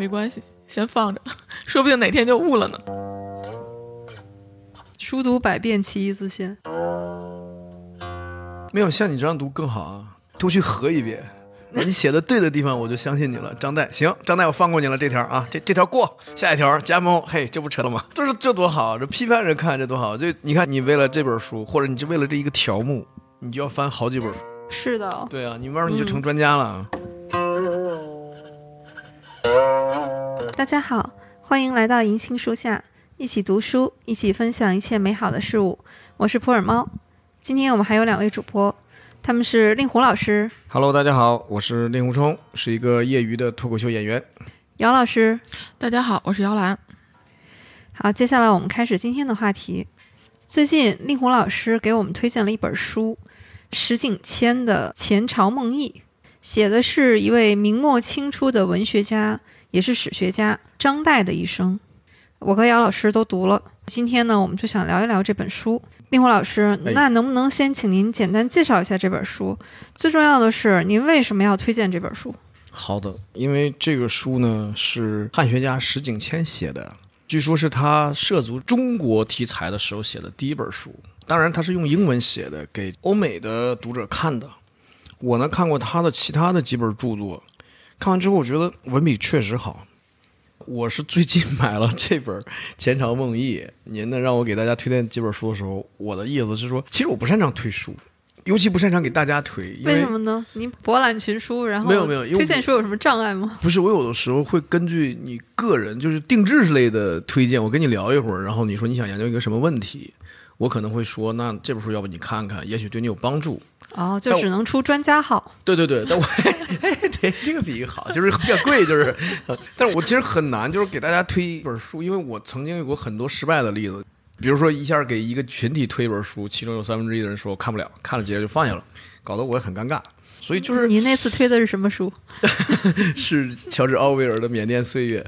没关系，先放着，说不定哪天就悟了呢。书读百遍，其义自现。没有像你这样读更好啊，多去合一遍。你写的对的地方，我就相信你了，张岱。行，张岱，我放过你了，这条啊，这这条过，下一条加盟。嘿，这不扯了吗？这是这多好，这批判人看这多好。这你看，你为了这本书，或者你就为了这一个条目，你就要翻好几本书。是的，对啊，你慢慢你就成专家了。大家好，欢迎来到银杏树下，一起读书，一起分享一切美好的事物。我是普洱猫，今天我们还有两位主播。他们是令狐老师，Hello，大家好，我是令狐冲，是一个业余的脱口秀演员。姚老师，大家好，我是姚兰。好，接下来我们开始今天的话题。最近令狐老师给我们推荐了一本书，石景谦的《前朝梦忆》，写的是一位明末清初的文学家，也是史学家张岱的一生。我和姚老师都读了，今天呢，我们就想聊一聊这本书。令狐老师，那能不能先请您简单介绍一下这本书？最重要的是，您为什么要推荐这本书？好的，因为这个书呢是汉学家石景谦写的，据说是他涉足中国题材的时候写的第一本书。当然，他是用英文写的，给欧美的读者看的。我呢看过他的其他的几本著作，看完之后我觉得文笔确实好。我是最近买了这本《前朝梦忆》，您呢让我给大家推荐几本书的时候，我的意思是说，其实我不擅长推书，尤其不擅长给大家推。为什么呢？您博览群书，然后没有没有推荐书有什么障碍吗？不是，我有的时候会根据你个人就是定制类的推荐，我跟你聊一会儿，然后你说你想研究一个什么问题，我可能会说，那这本书要不你看看，也许对你有帮助。哦，就只能出专家号。对对对，但我对这个比喻好，就是比较贵，就是。但是我其实很难，就是给大家推一本书，因为我曾经有过很多失败的例子，比如说一下给一个群体推一本书，其中有三分之一的人说我看不了，看了几页就放下了，搞得我也很尴尬。所以就是您那次推的是什么书？是乔治奥威尔的《缅甸岁月》，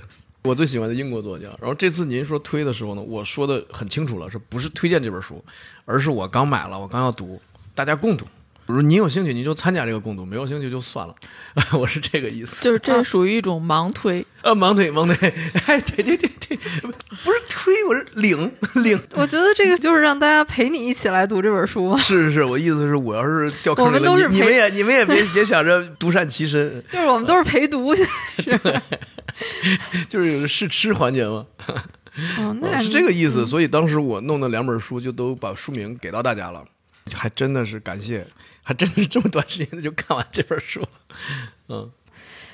我最喜欢的英国作家。然后这次您说推的时候呢，我说的很清楚了，是不是推荐这本书，而是我刚买了，我刚要读，大家共读。如果你有兴趣，你就参加这个共读；没有兴趣就算了。我是这个意思。就是这属于一种盲推。呃，盲推，盲推。哎，对对对对，不是推，我是领 领。我觉得这个就是让大家陪你一起来读这本书。是是是，我意思是我要是掉坑里了，你们也你们也别别想着独善其身。就是我们都是陪读，是。就是有个试吃环节嘛。哦，那是这个意思。所以当时我弄的两本书就都把书名给到大家了，还真的是感谢。还真的是这么短时间就看完这本书，嗯，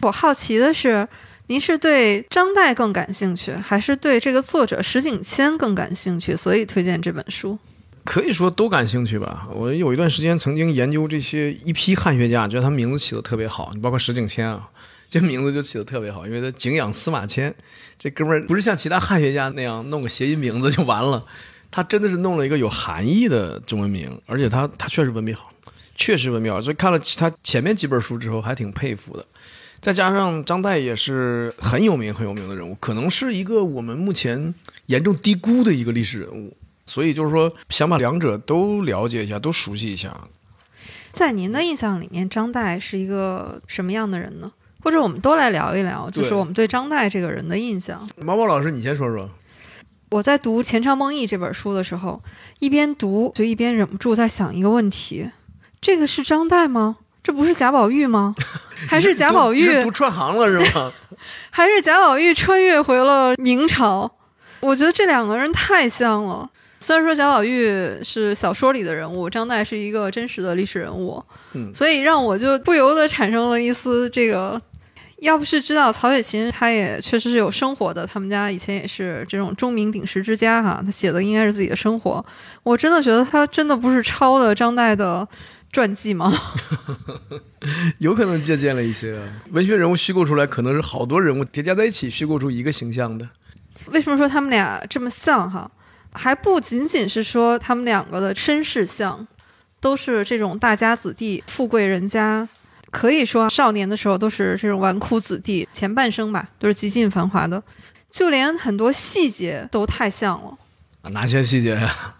我好奇的是，您是对张岱更感兴趣，还是对这个作者石景谦更感兴趣，所以推荐这本书？可以说都感兴趣吧。我有一段时间曾经研究这些一批汉学家，觉得他名字起的特别好，你包括石景谦啊，这名字就起的特别好，因为他景仰司马迁，这哥们儿不是像其他汉学家那样弄个谐音名字就完了，他真的是弄了一个有含义的中文名，而且他他确实文笔好。确实文妙，所以看了他前面几本书之后，还挺佩服的。再加上张岱也是很有名、很有名的人物，可能是一个我们目前严重低估的一个历史人物。所以就是说，想把两者都了解一下，都熟悉一下。在您的印象里面，张岱是一个什么样的人呢？或者我们都来聊一聊，就是我们对张岱这个人的印象。毛毛老师，你先说说。我在读《前朝梦忆》这本书的时候，一边读就一边忍不住在想一个问题。这个是张岱吗？这不是贾宝玉吗？还是贾宝玉读串行了是吗？还是贾宝玉穿越回了明朝？我觉得这两个人太像了。虽然说贾宝玉是小说里的人物，张岱是一个真实的历史人物，嗯，所以让我就不由得产生了一丝这个。要不是知道曹雪芹，他也确实是有生活的，他们家以前也是这种钟鸣鼎食之家哈，他写的应该是自己的生活。我真的觉得他真的不是抄的张岱的。传记吗？有可能借鉴了一些文学人物虚构出来，可能是好多人物叠加在一起虚构出一个形象的。为什么说他们俩这么像哈？还不仅仅是说他们两个的身世像，都是这种大家子弟、富贵人家，可以说少年的时候都是这种纨绔子弟，前半生吧都是极尽繁华的，就连很多细节都太像了。哪些细节呀？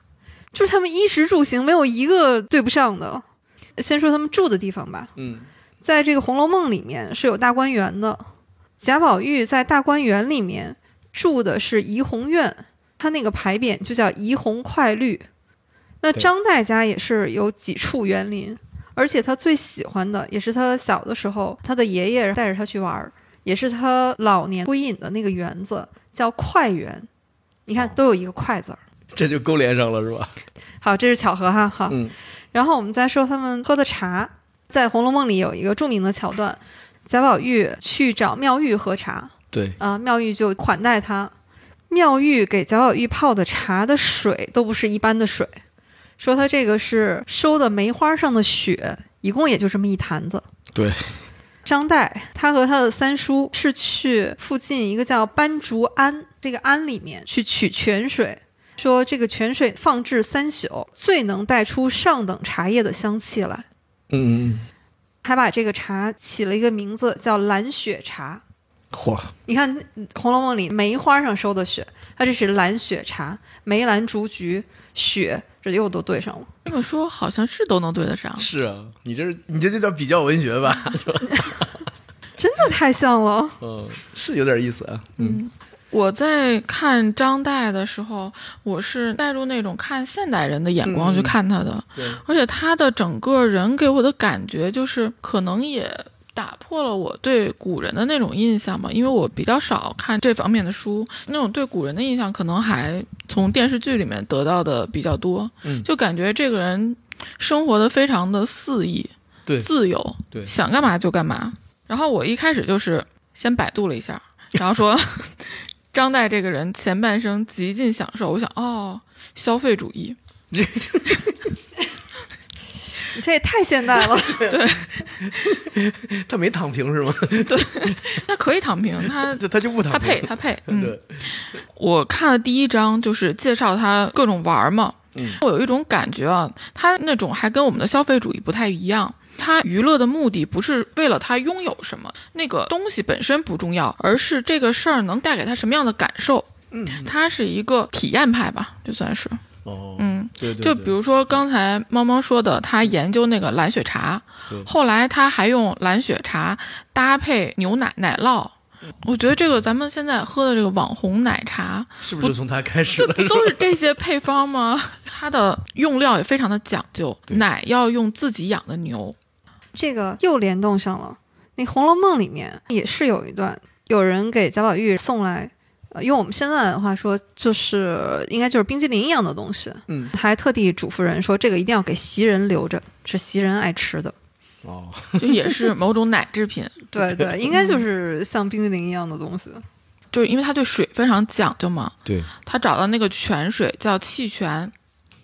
就是他们衣食住行没有一个对不上的。先说他们住的地方吧。嗯，在这个《红楼梦》里面是有大观园的，贾宝玉在大观园里面住的是怡红院，他那个牌匾就叫怡红快绿。那张岱家也是有几处园林，而且他最喜欢的也是他小的时候，他的爷爷带着他去玩儿，也是他老年归隐的那个园子，叫快园。你看，哦都有一个“快”字儿。这就勾连上了是吧？好，这是巧合哈。好，嗯，然后我们再说他们喝的茶，在《红楼梦》里有一个著名的桥段，贾宝玉去找妙玉喝茶，对，啊、妙玉就款待他。妙玉给贾宝玉泡的茶的水都不是一般的水，说他这个是收的梅花上的雪，一共也就这么一坛子。对，张岱他和他的三叔是去附近一个叫斑竹庵这个庵里面去取泉水，说这个泉水放置三宿，最能带出上等茶叶的香气来，嗯嗯还把这个茶起了一个名字叫蓝雪茶。嗯，嚯，你看《红楼梦》里梅花上收的雪，它这是蓝雪茶，梅兰竹菊雪，这又都对上了。这么说好像是都能对得上。是啊，你这是你这就叫比较文学吧？真的太像了。嗯，是有点意思啊。嗯，我在看张岱的时候，我是带入那种看现代人的眼光嗯去看他的，对，而且他的整个人给我的感觉就是，可能也打破了我对古人的那种印象吧，因为我比较少看这方面的书，那种对古人的印象可能还从电视剧里面得到的比较多，嗯。就感觉这个人生活的非常的肆意、对。自由，对。想干嘛就干嘛。然后我一开始就是先百度了一下，然后说张岱这个人前半生极尽享受，我想哦，消费主义。你 这也太现代了。对他没躺平是吗？对他可以躺平，他他 他就不躺他。配他配。嗯，对，我看了第一章，就是介绍他各种玩儿嘛。嗯，我有一种感觉啊，他那种还跟我们的消费主义不太一样。他娱乐的目的不是为了他拥有什么，那个东西本身不重要，而是这个事儿能带给他什么样的感受。嗯，他是一个体验派吧，就算是。哦，嗯，对对，就比如说刚才猫猫说的，他研究那个蓝雪茶，后来他还用蓝雪茶搭配牛奶奶酪。我觉得这个咱们现在喝的这个网红奶茶，是不是就从他开始这了？不 都是这些配方吗？它的用料也非常的讲究，奶要用自己养的牛。这个又联动上了。那《红楼梦》里面也是有一段，有人给贾宝玉送来，呃，用我们现在的话说，就是应该就是冰激凌一样的东西，嗯，还特地嘱咐人说，这个一定要给袭人留着，是袭人爱吃的。哦，就也是某种奶制品，对对，应该就是像冰激凌一样的东西。就是因为他对水非常讲究嘛。对，他找到那个泉水叫气泉，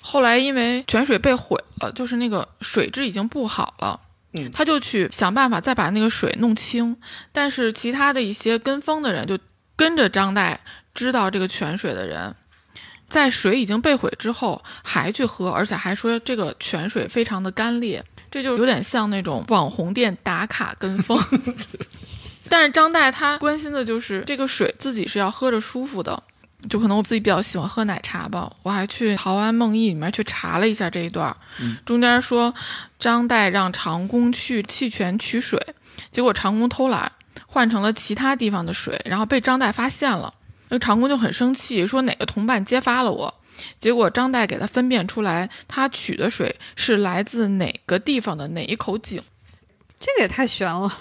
后来因为泉水被毁了，就是那个水质已经不好了。嗯。他就去想办法再把那个水弄清，但是其他的一些跟风的人就跟着张岱知道这个泉水的人，在水已经被毁之后还去喝，而且还说这个泉水非常的干裂，这就有点像那种网红店打卡跟风。但是张岱他关心的就是这个水自己是要喝着舒服的，就可能我自己比较喜欢喝奶茶吧，我还去《陶庵梦忆》里面去查了一下这一段，嗯中间说张岱让长工去弃泉取水，结果长工偷懒，换成了其他地方的水，然后被张岱发现了，那个长工就很生气，说哪个同伴揭发了我。结果张岱给他分辨出来，他取的水是来自哪个地方的哪一口井。这个也太悬了。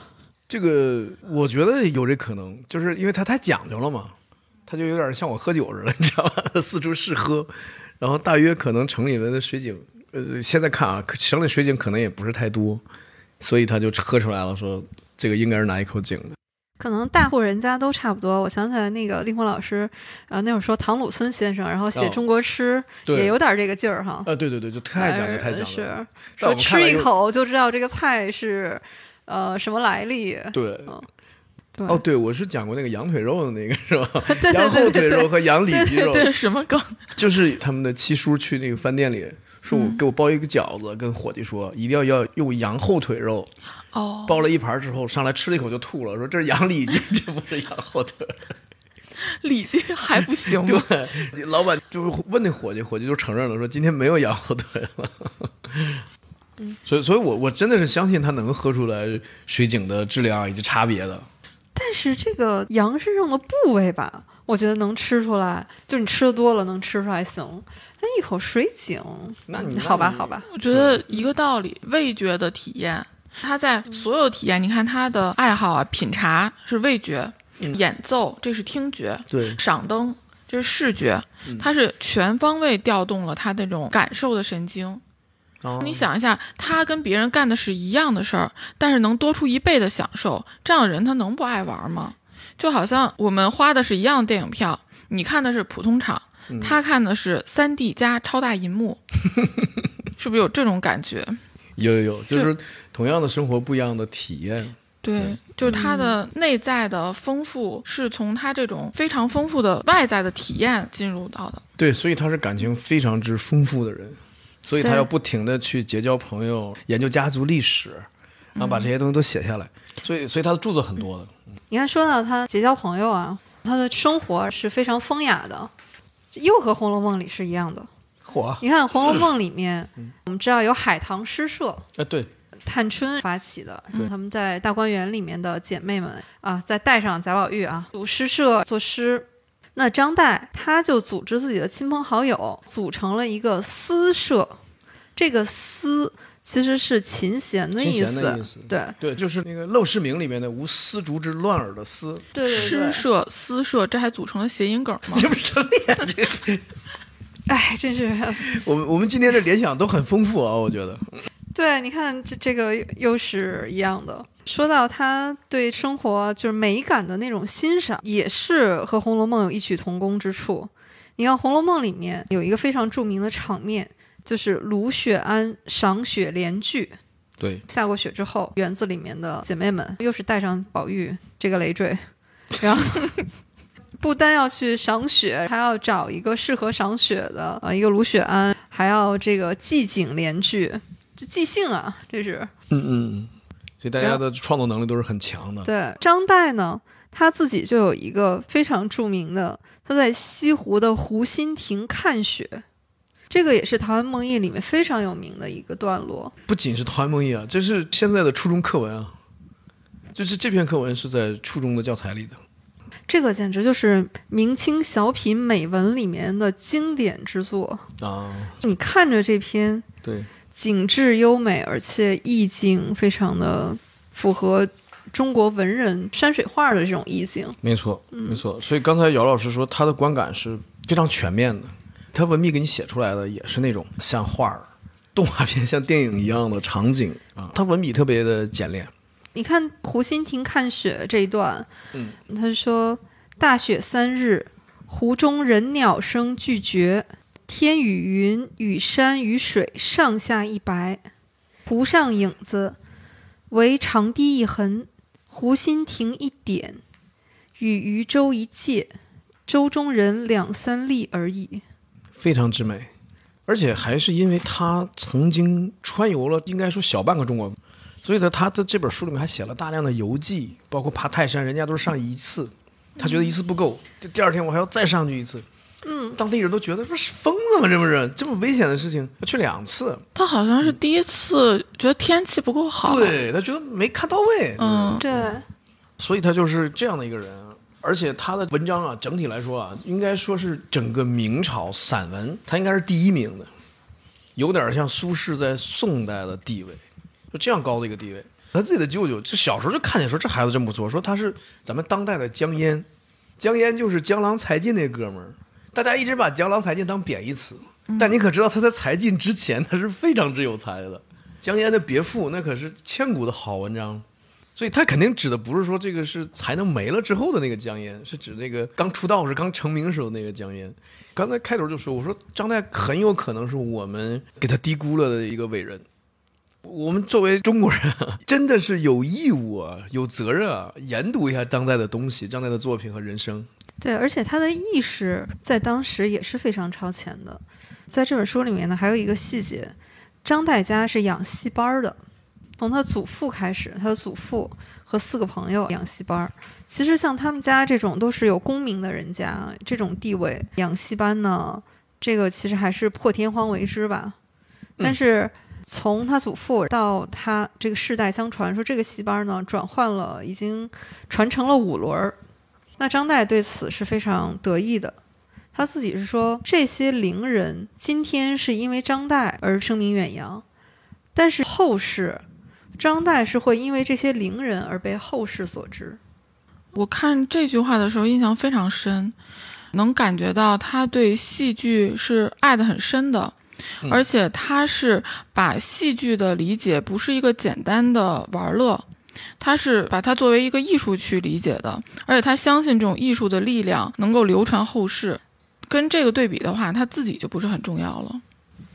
这个我觉得有这可能，就是因为他太讲究了嘛，他就有点像我喝酒似的，你知道吧？四处试喝，然后大约可能城里面的水井，呃，现在看啊，城里水井可能也不是太多，所以他就喝出来了，说这个应该是哪一口井的。可能大户人家都差不多。我想起来那个令狐老师，啊、那会儿说唐鲁孙先生，然后写哦《中国诗》对也有点这个劲儿哈。啊，对对对，就太讲究，呃太讲究了。说吃一口就知道这个菜是呃什么来历。对。对，哦，对，我是讲过那个羊腿肉的那个是吧？对对羊后腿肉和羊里脊肉，这什么梗？就是他们的七叔去那个饭店里说，我嗯给我包一个饺子，跟伙计说一定要要用羊后腿肉，哦，包了一盘之后上来吃了一口就吐了，说这是羊里脊，这不是羊后腿。里脊还不行吗？对，老板就是问那伙计，伙计就承认了，说今天没有羊后腿了。所以，所以我我真的是相信他能喝出来水井的质量以及差别的。但但是这个羊身上的部位吧，我觉得能吃出来，就你吃的多了能吃出来行。但一口水井，那你好吧，好吧，我觉得一个道理，味觉的体验，他在所有体验，你看他的爱好啊，品茶是味觉，嗯演奏这是听觉，对，赏灯这是视觉嗯，它是全方位调动了他那种感受的神经。哦你想一下，他跟别人干的是一样的事儿，但是能多出一倍的享受，这样的人他能不爱玩吗？就好像我们花的是一样的电影票，你看的是普通场，嗯他看的是三 D 加超大银幕，是不是有这种感觉？有有有，就是同样的生活，不一样的体验。对对，就是他的内在的丰富，是从他这种非常丰富的外在的体验进入到的。对，所以他是感情非常之丰富的人，所以他要不停的去结交朋友，研究家族历史，然后把这些东西都写下来。所以，所以他的著作很多的。你看，说到他结交朋友啊，他的生活是非常风雅的，又和《红楼梦》里是一样的。火，你看《红楼梦》里面，我们知道有海棠诗社，哎，对，探春发起的，对他们在大观园里面的姐妹们啊，再带上贾宝玉啊，读诗社作诗。那张岱他就组织自己的亲朋好友，组成了一个私社。这个“私”其实是琴弦的意思，意思。对对，就是那个《陋室铭》里面的“无丝竹之乱耳”的“丝对对对。诗社、私社，这还组成了谐音梗吗？这不什么呀？这个，哎，真是 我们我们今天的联想都很丰富啊，我觉得。对，你看这这个又是一样的。说到他对生活就是美感的那种欣赏，也是和《红楼梦》有异曲同工之处。你看《红楼梦》里面有一个非常著名的场面，就是卢雪庵赏雪联句。对，下过雪之后，园子里面的姐妹们又是带上宝玉这个累赘，然后 不单要去赏雪，还要找一个适合赏雪的呃一个卢雪庵，还要这个寄景联句，这即兴啊，这是嗯嗯嗯，所以大家的创作能力都是很强的。对张岱呢，他自己就有一个非常著名的，他在西湖的湖心亭看雪，这个也是《陶渊梦忆》里面非常有名的一个段落。不仅是《陶渊梦忆》啊，这是现在的初中课文啊，就是这篇课文是在初中的教材里的。这个简直就是明清小品美文里面的经典之作。啊，你看着这篇对，景致优美，而且意境非常的符合中国文人山水画的这种意境。没错，嗯没错。所以刚才姚老师说他的观感是非常全面的，他文笔给你写出来的也是那种像画儿、动画片、像电影一样的场景啊，他文笔特别的简练。你看湖心亭看雪这一段，嗯，他说：“大雪三日，湖中人鸟声俱绝，天与云、与山与水上下一白，湖上影子为长堤一痕，湖心亭一点，与渔舟一芥，舟中人两三粒而已。”非常之美，而且还是因为他曾经穿游了，应该说小半个中国，所以呢，他在这本书里面还写了大量的游记，包括爬泰山，人家都是上一次，他觉得一次不够，第二天我还要再上去一次。嗯，当地人都觉得不是疯子吗？这不是这么危险的事情他去两次？他好像是第一次觉得天气不够好，，对他觉得没看到位，嗯，对，所以他就是这样的一个人。而且他的文章啊，整体来说啊，应该说是整个明朝散文，他应该是第一名的，有点像苏轼在宋代的地位，就这样高的一个地位。他自己的舅舅，就小时候就看见说这孩子真不错，说他是咱们当代的江淹，江淹就是江郎才尽那哥们儿。大家一直把江郎才尽当贬义词，但你可知道他在才尽之前他是非常之有才的。江淹的别赋那可是千古的好文章。所以他肯定指的不是说这个是才能没了之后的那个江淹，是指那个刚出道是刚成名时候那个江淹。刚才开头就说，我说张岱很有可能是我们给他低估了的一个伟人。我们作为中国人啊，真的是有义务啊，有责任啊，研读一下当代的东西，张岱的作品和人生。对，而且他的意识在当时也是非常超前的。在这本书里面呢，还有一个细节，张岱家是养戏班儿的，从他祖父开始，他的祖父和四个朋友养戏班儿。其实像他们家这种都是有功名的人家，这种地位养戏班呢，这个其实还是破天荒为之吧。但是从他祖父到他这个世代相传，说这个戏班呢转换了，已经传承了五轮儿。那张岱对此是非常得意的，他自己是说这些伶人今天是因为张岱而声名远扬，但是后世张岱是会因为这些伶人而被后世所知。我看这句话的时候印象非常深，能感觉到他对戏剧是爱的很深的，嗯而且他是把戏剧的理解不是一个简单的玩乐，他是把它作为一个艺术去理解的，而且他相信这种艺术的力量能够流传后世。跟这个对比的话，他自己就不是很重要了。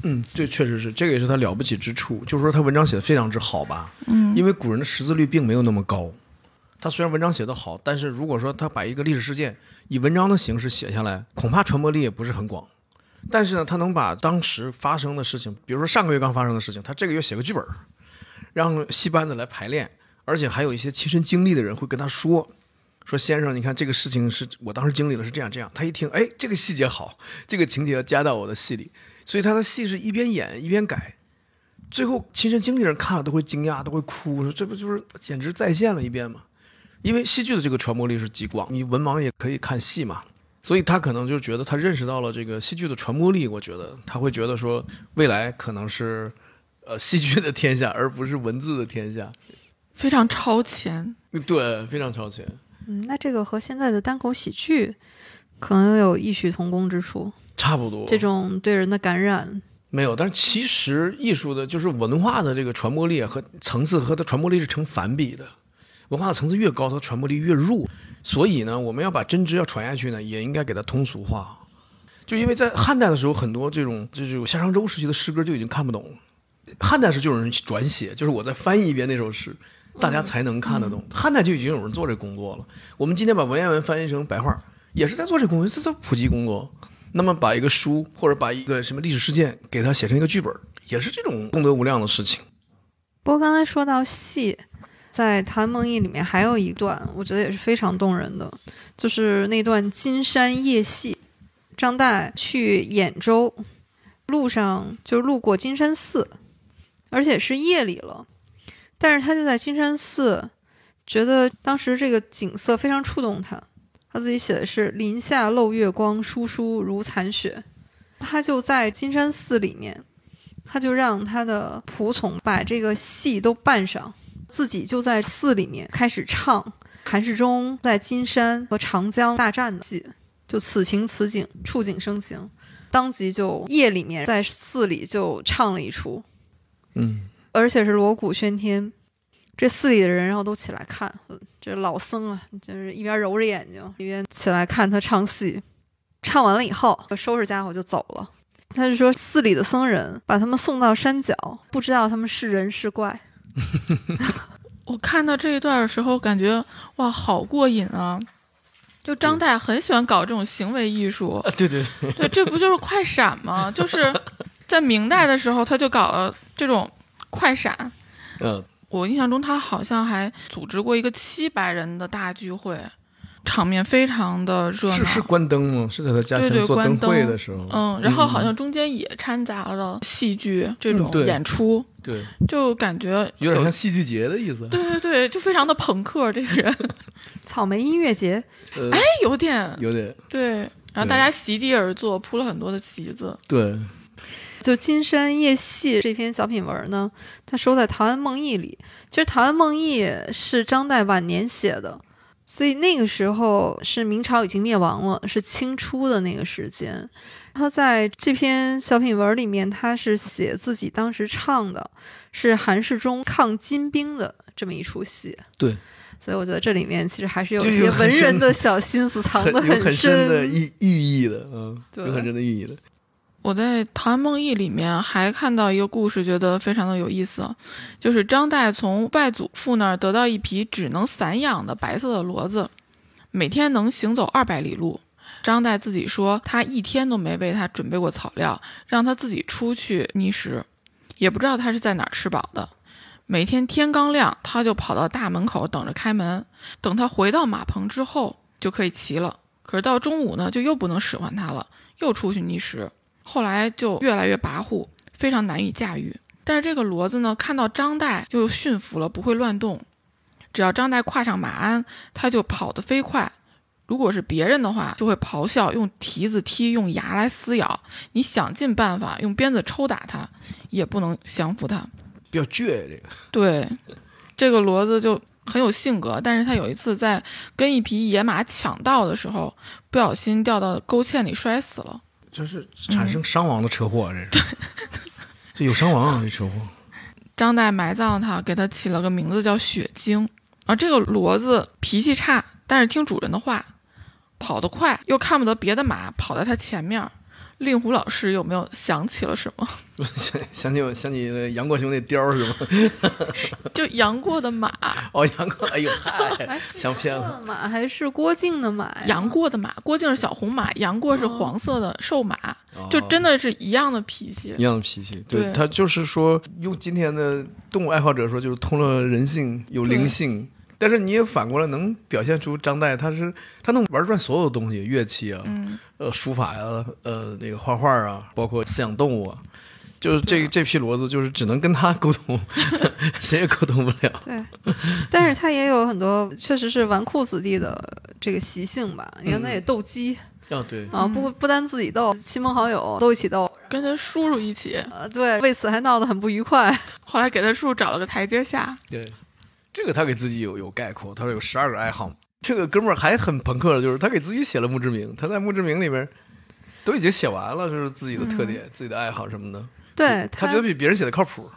嗯，这确实是，这个也是他了不起之处，就是说他文章写的非常之好吧。嗯，因为古人的识字率并没有那么高，他虽然文章写得好，但是如果说他把一个历史事件以文章的形式写下来，恐怕传播力也不是很广。但是呢，他能把当时发生的事情，比如说上个月刚发生的事情，他这个月写个剧本，让戏班子来排练，而且还有一些亲身经历的人会跟他说。说先生，你看这个事情是我当时经历了，是这样这样。他一听，哎，这个细节好，这个情节要加到我的戏里，所以他的戏是一边演一边改，最后亲身经历人看了都会惊讶，都会哭，说这不就是简直再现了一遍吗？因为戏剧的这个传播力是极广，你文盲也可以看戏嘛，所以他可能就觉得他认识到了这个戏剧的传播力，我觉得他会觉得说未来可能是呃戏剧的天下，而不是文字的天下。非常超前。对，非常超前。嗯，那这个和现在的单口喜剧可能有异曲同工之处。差不多，这种对人的感染，没有，但是其实艺术的就是文化的这个传播力和层次和它传播力是成反比的，文化的层次越高，它传播力越弱。所以呢，我们要把真知要传下去呢，也应该给它通俗化。就因为在汉代的时候，很多这种就是有夏商周时期的诗歌就已经看不懂了。汉代时就有人转写，就是我再翻译一遍那首诗，大家才能看得懂。汉代就已经有人做这工作了。我们今天把文言文翻译成白话，也是在做这工作，这叫普及工作。那么把一个书或者把一个什么历史事件给它写成一个剧本，也是这种功德无量的事情。不过刚才说到戏，在《陶渊梦忆》里面还有一段，我觉得也是非常动人的，就是那段金山夜戏。张岱去兖州，路上就路过金山寺，而且是夜里了，但是他就在金山寺，觉得当时这个景色非常触动他。他自己写的是“林下漏月光，疏疏如残雪”。他就在金山寺里面，他就让他的仆从把这个戏都扮上，自己就在寺里面开始唱韩世忠在金山和长江大战的戏，就此情此景，触景生情，当即就夜里面在寺里就唱了一出，嗯，而且是锣鼓喧天，这寺里的人然后都起来看，嗯这老僧啊，就是一边揉着眼睛一边起来看他唱戏。唱完了以后，收拾家伙就走了。他就说，寺里的僧人把他们送到山脚，不知道他们是人是怪。我看到这一段的时候，感觉哇，好过瘾啊！就张岱很喜欢搞这种行为艺术，对对，对，这不就是快闪吗？就是在明代的时候，他就搞了这种快闪。嗯，我印象中，他好像还组织过一个七百人的大聚会，场面非常的热闹。是是关灯吗？是在他家对对前做灯关灯会的时候。嗯，然后好像中间也掺杂了戏剧这种嗯对演出，对，就感觉有点像戏剧节的意思。对 对对，就非常的朋克。这个人，草莓音乐节，呃，哎，有点有点对。然后大家席地而坐，铺了很多的席子。对，就《金山夜戏》这篇小品文呢，它收在《陶庵梦忆》里。其实《陶庵梦忆》是张岱晚年写的，所以那个时候是明朝已经灭亡了，是清初的那个时间。他在这篇小品文里面，他是写自己当时唱的，是韩世忠抗金兵的这么一出戏。对，所以我觉得这里面其实还是有一些文人的小心思藏得很深的寓寓意的，嗯，有很深的寓意的。我在《陶渊梦忆》里面还看到一个故事，觉得非常的有意思，就是张岱从外祖父那儿得到一匹只能散养的白色的骡子，每天能行走二百里路。张岱自己说，他一天都没为他准备过草料，让他自己出去觅食，也不知道他是在哪儿吃饱的。每天天刚亮，他就跑到大门口等着开门，等他回到马棚之后就可以骑了。可是到中午呢，就又不能使唤他了，又出去觅食。后来就越来越跋扈，非常难以驾驭。但是这个骡子呢，看到张岱就驯服了，不会乱动。只要张岱跨上马鞍，它就跑得飞快。如果是别人的话，就会咆哮，用蹄子踢，用牙来撕咬。你想尽办法用鞭子抽打它，也不能降服它。比较倔这个。对，这个骡子就很有性格，但是他有一次在跟一匹野马抢道的时候，不小心掉到沟堑里摔死了。这是产生伤亡的车祸，这是。这有伤亡啊，这车祸。张岱埋葬他，给他起了个名字叫雪晶。而这个骡子脾气差，但是听主人的话。跑得快，又看不得别的马跑在他前面。令狐老师有没有想起了什么？想 想起我想起杨过兄弟貂是吗？就杨过的马 哦，杨过，哎呦，嗨，想偏了。马还是郭靖的马？杨过的马，郭靖是小红马，杨过是黄色的瘦马，就真的是一样的脾气，一样的脾气。对他就是说，用今天的动物爱好者说，就是通了人性，有灵性。但是你也反过来能表现出张岱，他是他能玩转所有东西，乐器啊，呃，书法呀，呃，那个画画啊，包括饲养动物啊，就是这这批骡子，就是只能跟他沟通，谁也沟通不了。对，但是他也有很多确实是纨绔子弟的这个习性吧？你看他也斗鸡啊，对啊，不不单自己斗，亲朋好友都一起斗，跟他叔叔一起，呃，对，为此还闹得很不愉快。后来给他叔叔找了个台阶下。对。这个他给自己有有概括，他说有十二个爱好。这个哥们儿还很朋克的，就是他给自己写了墓志铭，他在墓志铭里面都已经写完了，就是自己的特点、自己的爱好什么的。对他觉得比别人写的靠谱。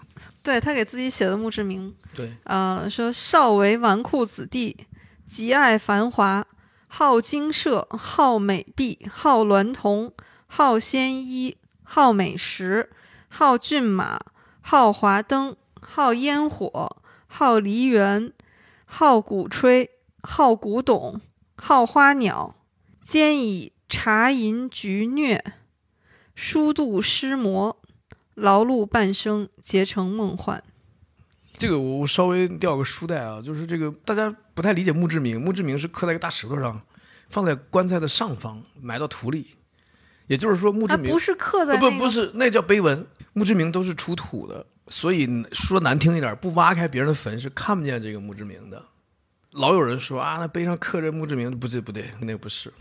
对他给自己写的墓志铭，对，呃，说少为纨绔子弟，极爱繁华，好精舍，好美婢，好娈童，好鲜衣，好美食，好骏马，好华灯，好烟火。好梨园，好鼓吹，好古董，好花鸟，兼以茶饮菊虐，疏度诗魔，劳碌半生，结成梦幻。这个我稍微掉个书袋啊，就是这个大家不太理解墓志铭，墓志铭是刻在一个大石头上，放在棺材的上方，埋到土里。也就是说，墓志铭不是刻在不不是那叫碑文，墓志铭都是出土的。所以说难听一点，不挖开别人的坟是看不见这个墓志铭的。老有人说啊，那碑上刻着墓志铭，不对不对，那个不是。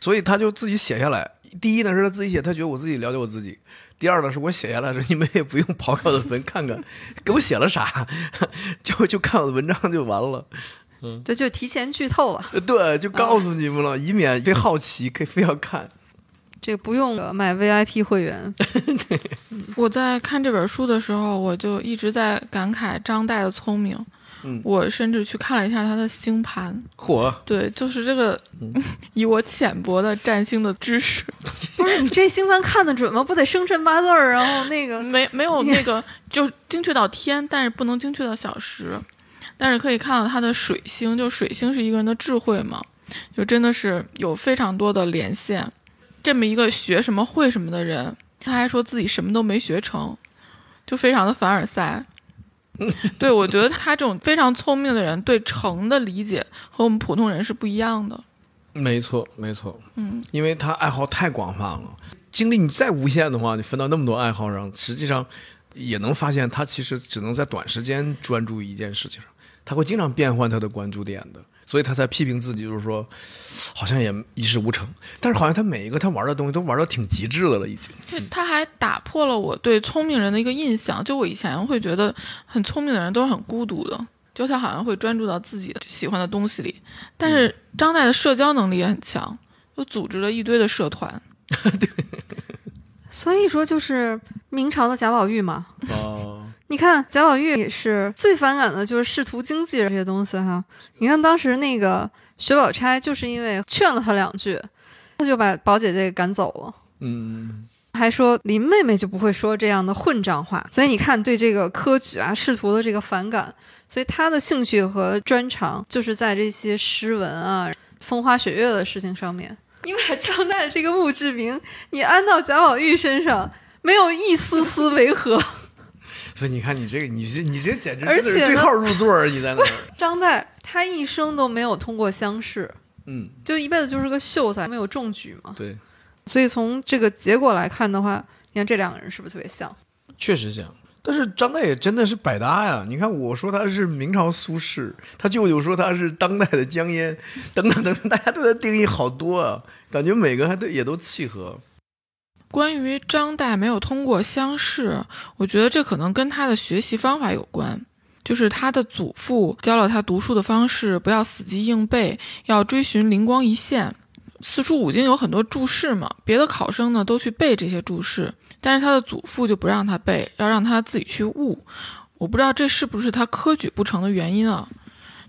所以他就自己写下来。第一呢是他自己写，他觉得我自己了解我自己。第二呢是我写下来是你们也不用刨开我的坟看看，给我写了啥，就就看我的文章就完了。嗯，这就提前剧透了。对，就告诉你们了，以免被好奇，可以非要看。这个不用买 VIP 会员。我在看这本书的时候，我就一直在感慨张岱的聪明。嗯，我甚至去看了一下他的星盘。嚯！对，就是这个，以我浅薄的占星的知识，不是你这星盘看得准吗？不得生辰八字儿，然后那个没没有那个就精确到天，但是不能精确到小时，但是可以看到他的水星，就水星是一个人的智慧嘛，就真的是有非常多的连线。这么一个学什么会什么的人，他还说自己什么都没学成，就非常的凡尔赛。对我觉得他这种非常聪明的人，对成的理解和我们普通人是不一样的。没错，没错。嗯，因为他爱好太广泛了，精力你再无限的话，你分到那么多爱好上，实际上也能发现他其实只能在短时间专注一件事情上，他会经常变换他的关注点的。所以他才批评自己，就是说，好像也一事无成。但是好像他每一个他玩的东西都玩到挺极致的了，已经。他还打破了我对聪明人的一个印象。就我以前会觉得很聪明的人都是很孤独的，就他好像会专注到自己喜欢的东西里。但是张岱的社交能力也很强，又组织了一堆的社团。对。所以说，就是明朝的贾宝玉嘛。哦。你看贾宝玉也是最反感的，就是仕途经济这些东西哈。你看当时那个薛宝钗，就是因为劝了他两句，他就把宝姐姐给赶走了。嗯，还说林妹妹就不会说这样的混账话。所以你看，对这个科举啊、仕途的这个反感，所以他的兴趣和专长就是在这些诗文啊、风花雪月的事情上面。你把张岱这个墓志铭，你安到贾宝玉身上，没有一丝丝违和。所以你看，你这个，你这，你这简直是对号入座你在那儿。张岱他一生都没有通过乡试，嗯，就一辈子就是个秀才，没有中举嘛。对。所以从这个结果来看的话，你看这两个人是不是特别像？确实像。但是张岱也真的是百搭呀！你看，我说他是明朝苏轼，他舅舅说他是当代的江淹，等等等等，大家对他定义好多啊，感觉每个还都也都契合。关于张岱没有通过乡试，我觉得这可能跟他的学习方法有关。就是他的祖父教了他读书的方式，不要死记硬背，要追寻灵光一现。四书五经有很多注释嘛，别的考生呢都去背这些注释，但是他的祖父就不让他背，要让他自己去悟。我不知道这是不是他科举不成的原因啊？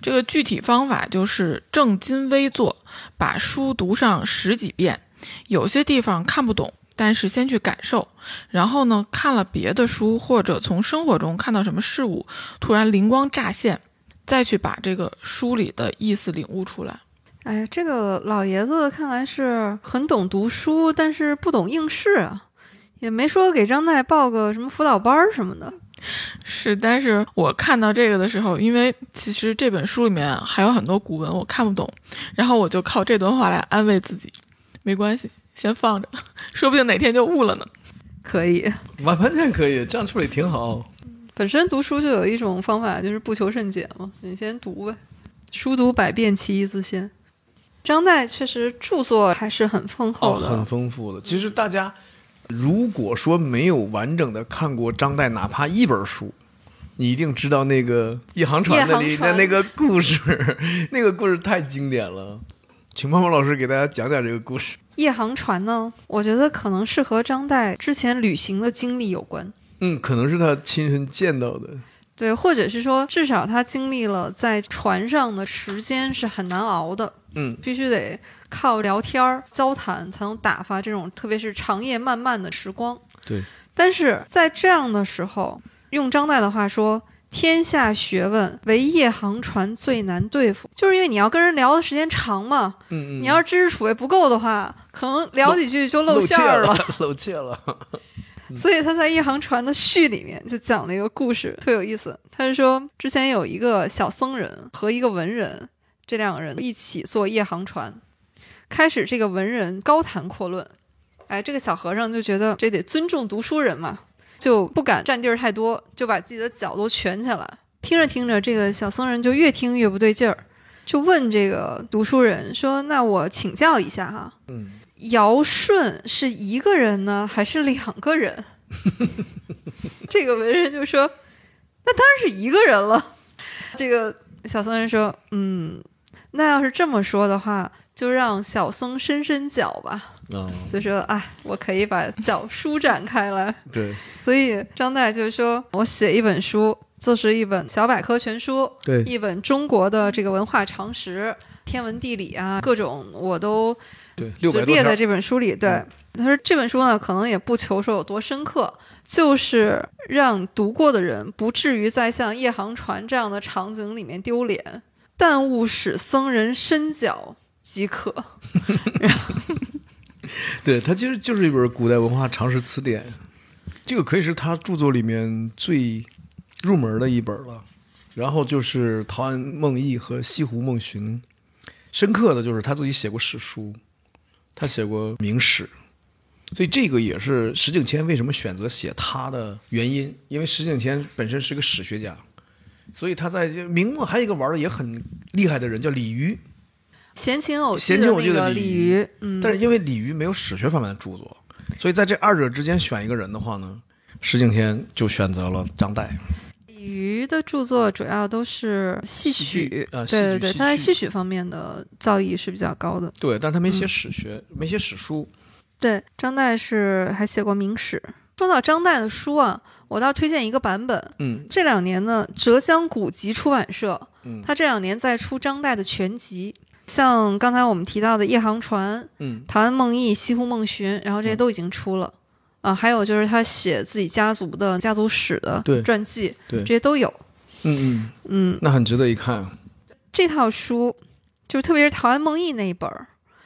这个具体方法就是正襟危坐，把书读上十几遍，有些地方看不懂。但是先去感受，然后呢，看了别的书或者从生活中看到什么事物，突然灵光乍现，再去把这个书里的意思领悟出来。哎，这个老爷子看来是很懂读书，但是不懂应试啊，也没说给张岱报个什么辅导班什么的。是，但是我看到这个的时候，因为其实这本书里面还有很多古文我看不懂，然后我就靠这段话来安慰自己，没关系。先放着，说不定哪天就悟了呢。可以，完完全可以，这样处理挺好。本身读书就有一种方法，就是不求甚解嘛，你先读呗。书读百遍，其义自现。张岱确实著作还是很丰厚的，很丰富的。其实大家如果说没有完整的看过张岱哪怕一本书，你一定知道那个《夜航船》里的那个故事，那个故事太经典了。请胖胖老师给大家讲讲这个故事。夜航船呢？我觉得可能是和张岱之前旅行的经历有关。嗯，可能是他亲身见到的。对，或者是说，至少他经历了在船上的时间是很难熬的。嗯，必须得靠聊天儿、交谈才能打发这种，特别是长夜漫漫的时光。对。但是在这样的时候，用张岱的话说。天下学问，唯夜航船最难对付，就是因为你要跟人聊的时间长嘛。嗯嗯。你要是知识储备不够的话，可能聊几句就露馅儿了。露怯了。所以他在《夜航船》的序里面就讲了一个故事，特有意思。他是说，之前有一个小僧人和一个文人，这两个人一起坐夜航船。开始，这个文人高谈阔论，哎，这个小和尚就觉得这得尊重读书人嘛。就不敢占地儿太多，就把自己的脚都蜷起来。听着听着，这个小僧人就越听越不对劲儿，就问这个读书人说：“那我请教一下哈，嗯，尧舜是一个人呢，还是两个人？” 这个文人就说：“那当然是一个人了。”这个小僧人说：“嗯，那要是这么说的话，就让小僧伸伸脚吧。”就说哎，我可以把脚舒展开来。对，所以张岱就说，我写一本书，就是一本小百科全书，对，一本中国的这个文化常识、天文地理啊，各种我都对就列在这本书里。对，他说这本书呢，可能也不求说有多深刻，就是让读过的人不至于在像夜航船这样的场景里面丢脸，但勿使僧人伸脚即可。对，它其实就是一本古代文化常识词典，这个可以是他著作里面最入门的一本了。然后就是《陶庵梦忆》和《西湖梦寻》，深刻的就是他自己写过史书，他写过明史，所以这个也是石景谦为什么选择写他的原因。因为石景谦本身是个史学家，所以他在明末还有一个玩的也很厉害的人叫李渔。闲情偶闲情偶戏的鲤鱼，嗯，但是因为鲤鱼没有史学方面的著作，所以在这二者之间选一个人的话呢，石景天就选择了张岱。鲤鱼的著作主要都是戏曲，呃对对对，他在戏曲方面的造诣是比较高的。对，但是他没写史学，没写史书。对，张岱是还写过明史。说到张岱的书啊，我倒推荐一个版本。嗯，这两年呢，浙江古籍出版社，嗯，他这两年在出张岱的全集。像刚才我们提到的《夜航船》、嗯，《陶庵梦忆》、《西湖梦寻》，然后这些都已经出了，啊，还有就是他写自己家族的家族史的传记，对，这些都有。嗯嗯嗯，那很值得一看。这套书就是特别是《陶庵梦忆》那一本，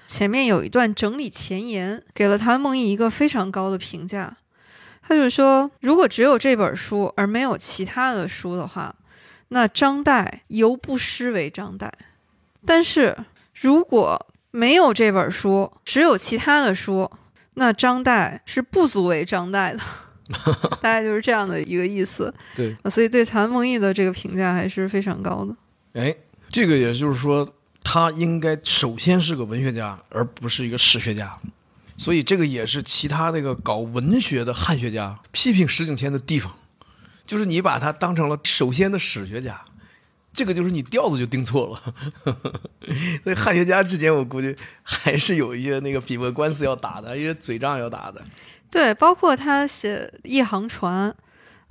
前面有一段整理前言，给了《陶庵梦忆》一个非常高的评价。他就说，如果只有这本书而没有其他的书的话，那张岱犹不失为张岱，但是。如果没有这本书，只有其他的书，那张岱是不足为张岱的。大概就是这样的一个意思。对，所以对谭梦毅的这个评价还是非常高的。哎，这个也就是说，他应该首先是个文学家，而不是一个史学家。所以这个也是其他那个搞文学的汉学家批评石景谦的地方，就是你把他当成了首先的史学家，这个就是你调子就定错了。所以汉学家之间，我估计还是有一些那个笔墨官司要打的，一些嘴仗要打的。对，包括他写《一航船》，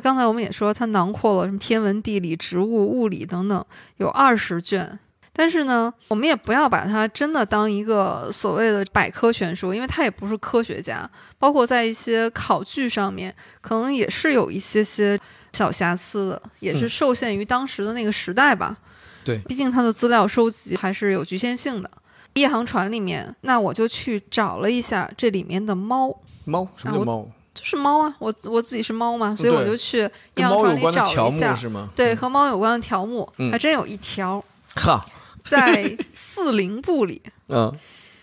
刚才我们也说他囊括了什么天文、地理、植物、物理等等，有二十卷。但是呢，我们也不要把它真的当一个所谓的百科全书，因为他也不是科学家。包括在一些考据上面，可能也是有一些些小瑕疵的，也是受限于当时的那个时代吧。对，毕竟它的资料收集还是有局限性的。夜航船里面，那我就去找了一下这里面的猫。猫？什么叫猫？就是猫啊！我我自己是猫嘛，所以我就去夜航船里找一下。是吗？对，和猫有关的条目，还真有一条。哈。在四零部里，嗯，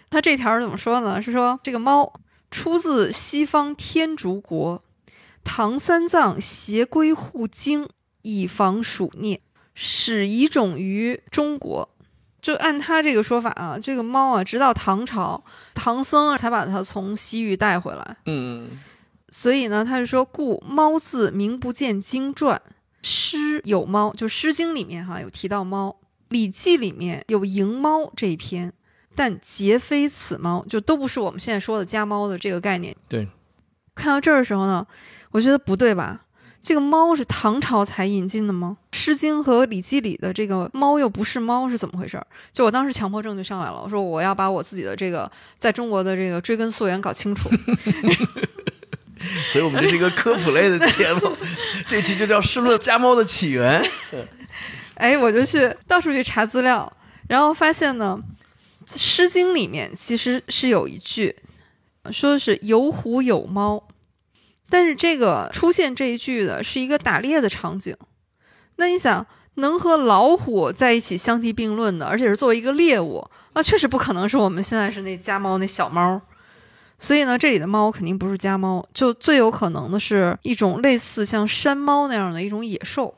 它这条怎么说呢？是说这个猫出自西方天竺国，唐三藏携归护经，以防鼠孽，始遗种于中国。就按他这个说法啊，这个猫啊，直到唐朝，唐僧才把它从西域带回来。嗯，所以呢，他是说，故猫字名不见经传，诗有猫，就《诗经》里面哈有提到猫。《礼记》里面有迎猫这一篇，但皆非此猫，就都不是我们现在说的家猫的这个概念。对，看到这儿的时候呢，我觉得不对吧？这个猫是唐朝才引进的吗？《诗经》和《礼记》里的这个猫又不是猫，是怎么回事？就我当时强迫症就上来了，我说我要把我自己的这个在中国的这个追根溯源搞清楚。所以我们这是一个科普类的节目，这期就叫《失落家猫的起源》。哎，我就去到处去查资料，然后发现呢，《诗经》里面其实是有一句，说的是有虎有猫，但是这个出现这一句的是一个打猎的场景。那你想，能和老虎在一起相提并论的，而且是作为一个猎物，那确实不可能是我们现在是那家猫那小猫。所以呢，这里的猫肯定不是家猫，就最有可能的是一种类似像山猫那样的一种野兽。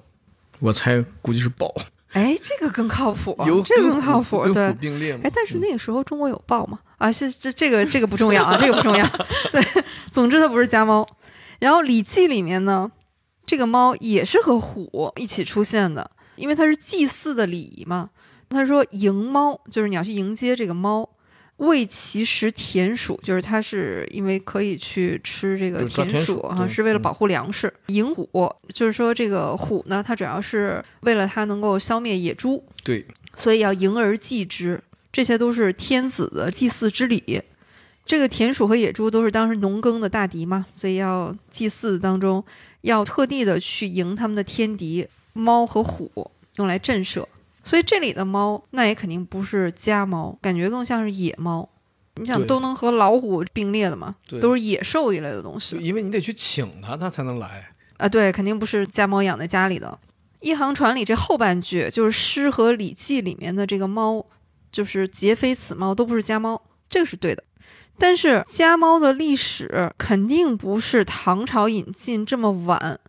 我猜估计是豹，哎，这个更靠谱，这个更靠谱，对，并列哎，但是那个时候中国有豹吗？啊，是这这个这个不重要啊，这个不重要。对，总之它不是家猫。然后《礼记》里面呢，这个猫也是和虎一起出现的，因为它是祭祀的礼仪嘛。他说迎猫就是你要去迎接这个猫。喂其食田鼠，就是它是因为可以去吃这个田鼠哈，是为了保护粮食。迎虎就是说这个虎呢，它主要是为了它能够消灭野猪，对，所以要迎而祭之，这些都是天子的祭祀之礼。这个田鼠和野猪都是当时农耕的大敌嘛，所以要祭祀当中要特地的去迎他们的天敌猫和虎，用来震慑。所以这里的猫，那也肯定不是家猫，感觉更像是野猫。你想，都能和老虎并列的嘛，都是野兽一类的东西。因为你得去请它，它才能来啊。对，肯定不是家猫养在家里的。一行船里这后半句就是《诗》和《礼记》里面的这个猫，就是皆非此猫，都不是家猫，这个是对的。但是家猫的历史肯定不是唐朝引进这么晚，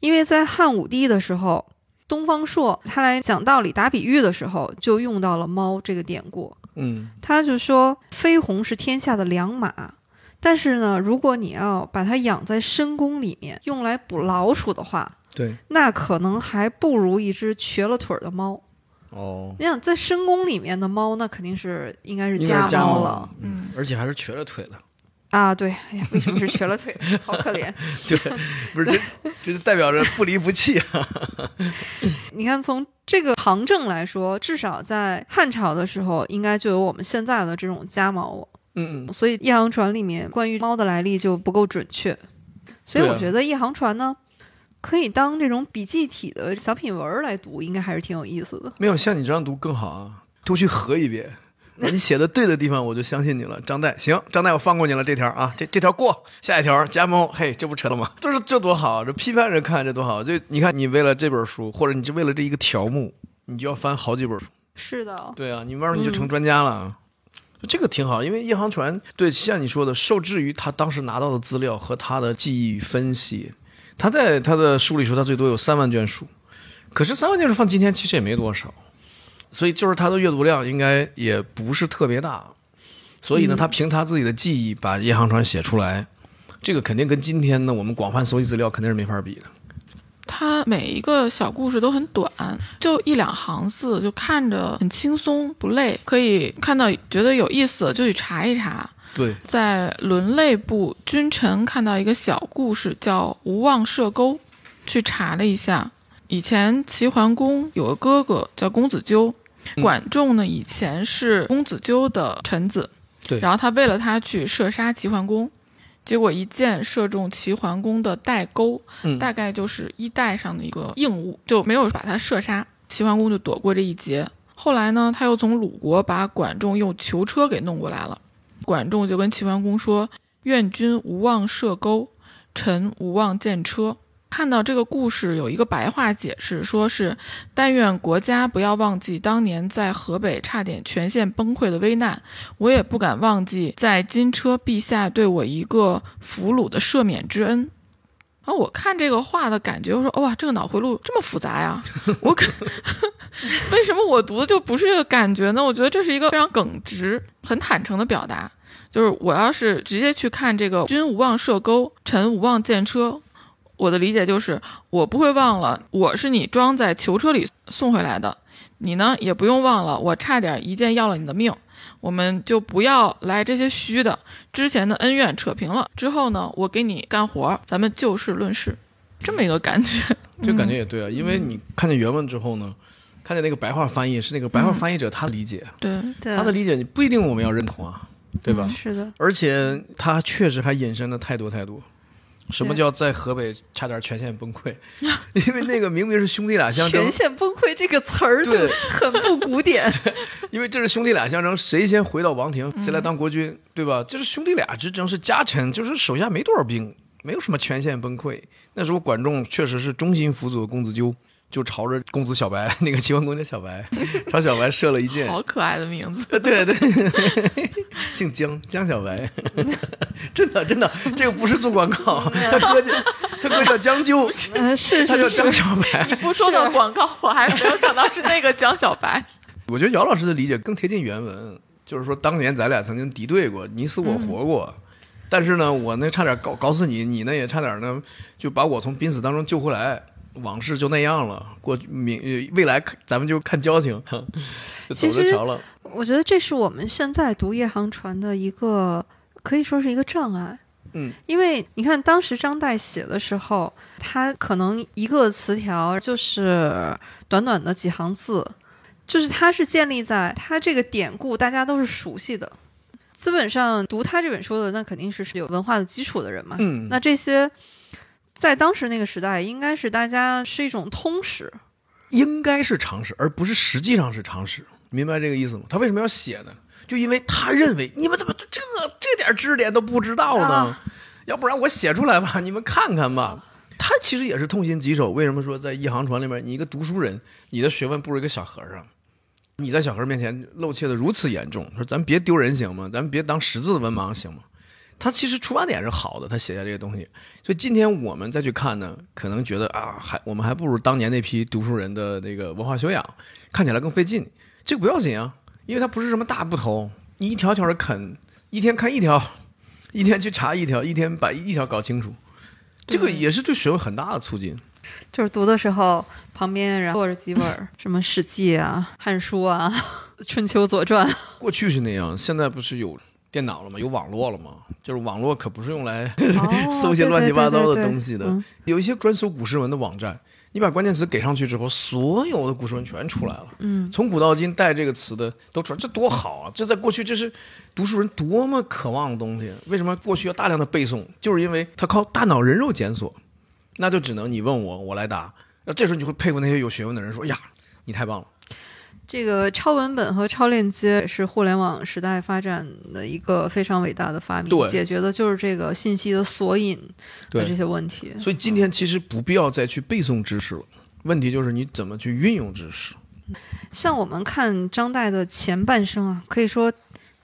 因为在汉武帝的时候。东方朔他来讲道理、打比喻的时候，就用到了猫这个典故。嗯，他就说飞鸿是天下的良马，但是呢，如果你要把它养在深宫里面，用来捕老鼠的话，对，那可能还不如一只瘸了腿的猫。哦，你想在深宫里面的猫，那肯定是应该是家猫了，嗯，而且还是瘸了腿的。啊，对，哎呀，为什么是瘸了腿？好可怜。对，不是这，这就代表着不离不弃。你看，从这个旁证来说，至少在汉朝的时候，应该就有我们现在的这种家猫。嗯嗯。所以《夜航船》里面关于猫的来历就不够准确。所以我觉得《夜航船》呢，可以当这种笔记体的小品文来读，应该还是挺有意思的。没有像你这样读更好啊，多去合一遍。你写的对的地方，我就相信你了，张岱。行，张岱，我放过你了。这条啊，这这条过，下一条加猫。嘿，这不扯了吗？这是这多好，这批判着看这多好。就你看，你为了这本书，或者你就为了这一个条目，你就要翻好几本书。是的。对啊，你慢慢你就成专家了。这个挺好，因为叶航船对像你说的，受制于他当时拿到的资料和他的记忆分析，他在他的书里说他最多有三万卷书，可是三万卷书放今天其实也没多少，所以就是他的阅读量应该也不是特别大，所以呢，他凭他自己的记忆把夜航船写出来，这个肯定跟今天呢我们广泛搜集资料肯定是没法比的。他每一个小故事都很短，就一两行字，就看着很轻松不累，可以看到觉得有意思就去查一查。对，在轮类部，君臣看到一个小故事叫《无望射钩》，去查了一下，以前齐桓公有个哥哥叫公子纠，嗯管仲呢以前是公子纠的臣子，对然后他为了他去射杀齐桓公。结果一箭射中齐桓公的带钩，嗯大概就是衣带上的一个硬物，就没有把他射杀。齐桓公就躲过这一劫。后来呢，他又从鲁国把管仲用囚车给弄过来了。管仲就跟齐桓公说：“愿君无望射钩，臣无望见车。”看到这个故事有一个白话解释，说是但愿国家不要忘记当年在河北差点全线崩溃的危难，我也不敢忘记在金车陛下对我一个俘虏的赦免之恩。然后我看这个话的感觉，我说哇，这个脑回路这么复杂呀！我可为什么我读的就不是这个感觉呢？我觉得这是一个非常耿直、很坦诚的表达。就是我要是直接去看这个“君无望射钩，臣无望见车”，我的理解就是我不会忘了我是你装在囚车里送回来的，你呢也不用忘了我差点一箭要了你的命。我们就不要来这些虚的，之前的恩怨扯平了之后呢，我给你干活，咱们就事论事，这么一个感觉。这感觉也对啊，因为你看见原文之后呢，看见那个白话翻译是那个白话翻译者他理解，对，对他的理解你不一定我们要认同啊，对吧？是的，而且他确实还引申了太多太多。什么叫在河北差点全线崩溃？因为那个明明是兄弟俩相争全，线崩溃这个词儿就很不古典。因为这是兄弟俩相争，谁先回到王庭，谁来当国君，对吧？就是兄弟俩之争，是家臣，就是手下没多少兵，没有什么全线崩溃。那时候管仲确实是忠心辅佐公子纠，就朝着公子小白，那个齐桓公叫小白，朝小白射了一箭。好可爱的名字。对对，姓姜，姜小白，真的真的，这个不是做广告，他哥叫他哥叫姜纠，嗯，是他叫姜是是，小白。你不说到广告，我还没有想到是那个江小白。我觉得姚老师的理解更贴近原文，就是说当年咱俩曾经敌对过，你死我活过。但是呢，我那差点搞搞死你，你呢也差点呢就把我从濒死当中救回来。往事就那样了，过明呃未来咱们就看交情，就走着瞧了。我觉得这是我们现在读夜航船的一个可以说是一个障碍。嗯，因为你看，当时张岱写的时候，他可能一个词条就是短短的几行字，就是他是建立在他这个典故大家都是熟悉的，基本上读他这本书的那肯定是有文化的基础的人嘛。嗯，那这些在当时那个时代，应该是大家是一种通识。应该是常识，而不是实际上是常识，明白这个意思吗？他为什么要写呢？就因为他认为你们怎么这这点知识点都不知道呢？啊要不然我写出来吧，你们看看吧。他其实也是痛心疾首。为什么说在一行船里面，你一个读书人，你的学问不如一个小和尚？你在小和尚面前露怯的如此严重，说咱别丢人行吗？咱别当识字文盲行吗？他其实出发点是好的，他写下这个东西。所以今天我们再去看呢，可能觉得啊，还我们还不如当年那批读书人的那个文化修养，看起来更费劲。这个不要紧啊，因为它不是什么大不同，你一条条的啃，一天看一条，一天去查一条，一天把一条搞清楚，这个也是对学问很大的促进。就是读的时候，旁边然后坐着几本什么《史记》啊、《汉书》啊、《春秋》《左传》。过去是那样，现在不是有电脑了嘛？有网络了嘛？就是网络可不是用来哦 搜一些乱七八糟的对对对对东西的嗯。有一些专搜古诗文的网站，你把关键词给上去之后，所有的古诗文全出来了。嗯，从古到今带这个词的都出来，这多好啊！这在过去这是读书人多么渴望的东西。为什么过去要大量的背诵？就是因为他靠大脑人肉检索，那就只能你问我，我来答。那这时候你就会佩服那些有学问的人，说呀，你太棒了。这个超文本和超链接是互联网时代发展的一个非常伟大的发明，解决的就是这个信息的索引的这，些问题。所以今天其实不必要再去背诵知识了，问题就是你怎么去运用知识。像我们看张岱的前半生啊，可以说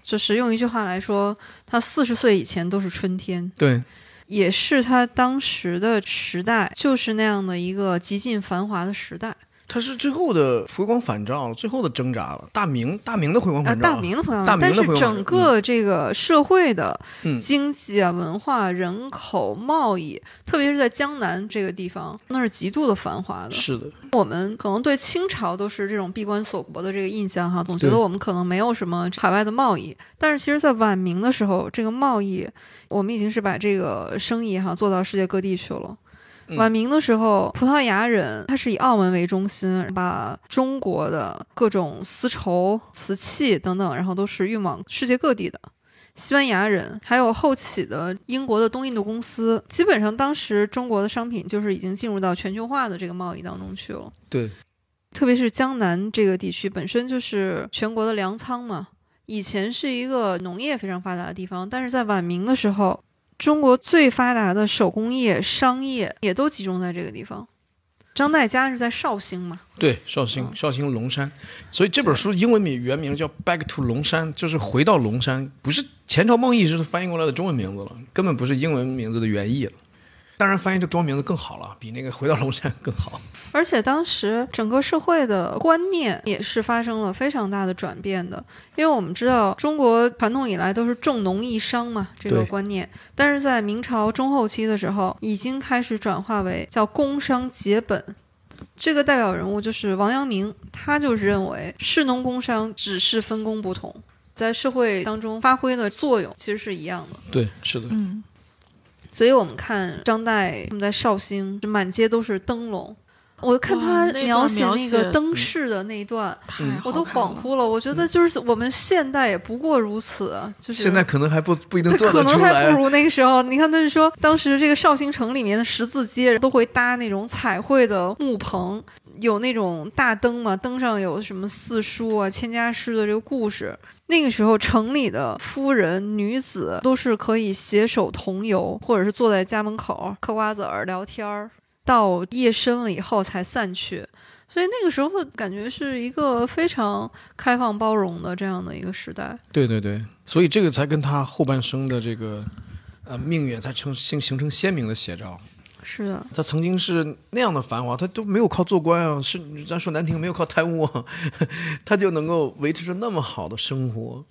就是用一句话来说，他四十岁以前都是春天，对，也是他当时的时代，就是那样的一个极尽繁华的时代。他是最后的回光返照了，最后的挣扎了。大明，大明的回光呃，返照，大明的回光返照整个这个社会的嗯经济啊、文化、人口、贸易，特别是在江南这个地方，那是极度的繁华的。是的，我们可能对清朝都是这种闭关锁国的这个印象哈，总觉得我们可能没有什么海外的贸易，但是其实，在晚明的时候，这个贸易我们已经是把这个生意哈做到世界各地去了。嗯晚明的时候，葡萄牙人他是以澳门为中心，把中国的各种丝绸、瓷器等等，然后都是运往世界各地的。西班牙人，还有后起的英国的东印度公司，基本上当时中国的商品就是已经进入到全球化的这个贸易当中去了。对，特别是江南这个地区本身就是全国的粮仓嘛，以前是一个农业非常发达的地方，但是在晚明的时候，中国最发达的手工业、商业也都集中在这个地方。张岱家是在绍兴嘛，对，绍兴，嗯绍兴龙山，所以这本书英文名原名叫《Back to 龙山》，就是回到龙山，不是前朝梦忆是翻译过来的中文名字了，根本不是英文名字的原意了。当然，翻译这中文名字更好了，比那个回到龙山更好。而且当时整个社会的观念也是发生了非常大的转变的，因为我们知道中国传统以来都是重农抑商嘛，这个观念，但是在明朝中后期的时候，已经开始转化为叫工商结本。这个代表人物就是王阳明，他就是认为士农工商只是分工不同，在社会当中发挥的作用其实是一样的。对，是的，嗯，所以我们看张岱他们在绍兴，满街都是灯笼。我看他描写那个灯饰的那一段，我都恍惚了。我觉得就是我们现代也不过如此啊，就是现在可能还不不一定这做得可能还不。如那个时候。你看，他是说当时这个绍兴城里面的十字街都会搭那种彩绘的木棚，有那种大灯嘛，灯上有什么四书啊、千家诗的这个故事。那个时候，城里的夫人、女子都是可以携手同游，或者是坐在家门口嗑瓜子儿、聊天儿，到夜深了以后才散去。所以那个时候感觉是一个非常开放包容的这样的一个时代。对对对，所以这个才跟他后半生的这个呃命运才成形形成鲜明的写照。是的，他曾经是那样的繁华，他都没有靠做官啊，是咱说难听，没有靠贪污啊，他就能够维持着那么好的生活。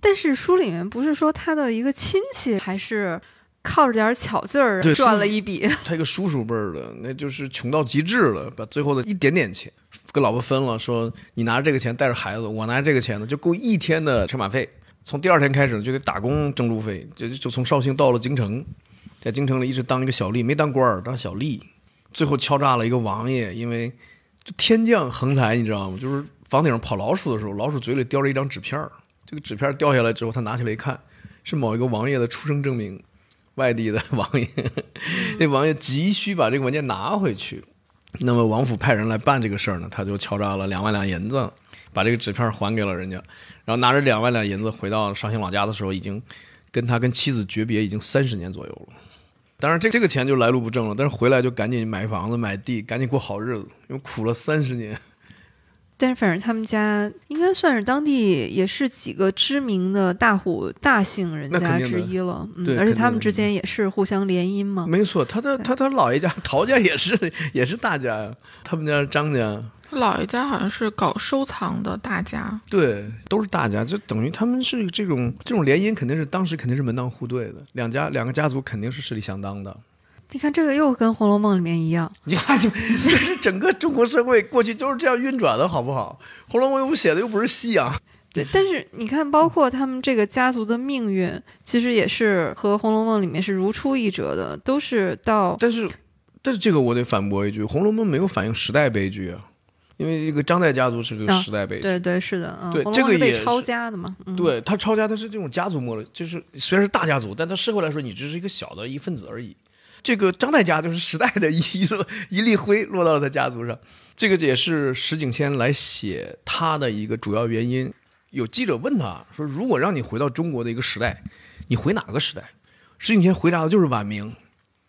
但是书里面不是说他的一个亲戚还是靠着点巧劲儿赚了一笔，他一个叔叔辈儿的，那就是穷到极致了，把最后的一点点钱跟老婆分了，说你拿着这个钱带着孩子，我拿着这个钱呢，就够一天的车马费。从第二天开始就得打工挣路费，就就从绍兴到了京城，在京城里一直当一个小吏，没当官儿，当小吏，最后敲诈了一个王爷，因为就天降横财，你知道吗？就是房顶上跑老鼠的时候，老鼠嘴里叼着一张纸片儿，这个纸片掉下来之后，他拿起来一看，是某一个王爷的出生证明，外地的 王爷，那王爷急需把这个文件拿回去，那么王府派人来办这个事儿呢，他就敲诈了两万两银子，把这个纸片还给了人家，然后拿着两万两银子回到绍兴老家的时候，已经跟他跟妻子诀别已经三十年左右了。当然，这这个钱就来路不正了，但是回来就赶紧买房子、买地，赶紧过好日子，因为苦了三十年。但是反正他们家应该算是当地也是几个知名的大户大姓人家之一了，嗯，而且他们之间也是互相联姻嘛。没错，他的他他姥爷家陶家也是也是大家呀，他们家张家姥爷家好像是搞收藏的大家，对都是大家，就等于他们是这种这种联姻，肯定是当时肯定是门当户对的，两家两个家族肯定是势力相当的。你看这个又跟《红楼梦》里面一样，你看，就这是整个中国社会过去就是这样运转的，好不好？《红楼梦》又不写的又不是西洋，对，但是你看，包括他们这个家族的命运，其实也是和《红楼梦》里面是如出一辙的，都是到但是，但是这个我得反驳一句，《红楼梦》没有反映时代悲剧啊，因为这个张岱家族是个啊时代悲剧。对对是的，嗯，对这个也抄家的嘛，嗯，对他抄家，他是这种家族末了，就是虽然是大家族，但他社会来说，你只是一个小的一份子而已。这个张岱家就是时代的一一粒灰落到了他家族上，这个也是石景谦来写他的一个主要原因。有记者问他说：“如果让你回到中国的一个时代，你回哪个时代？”石景谦回答的就是晚明。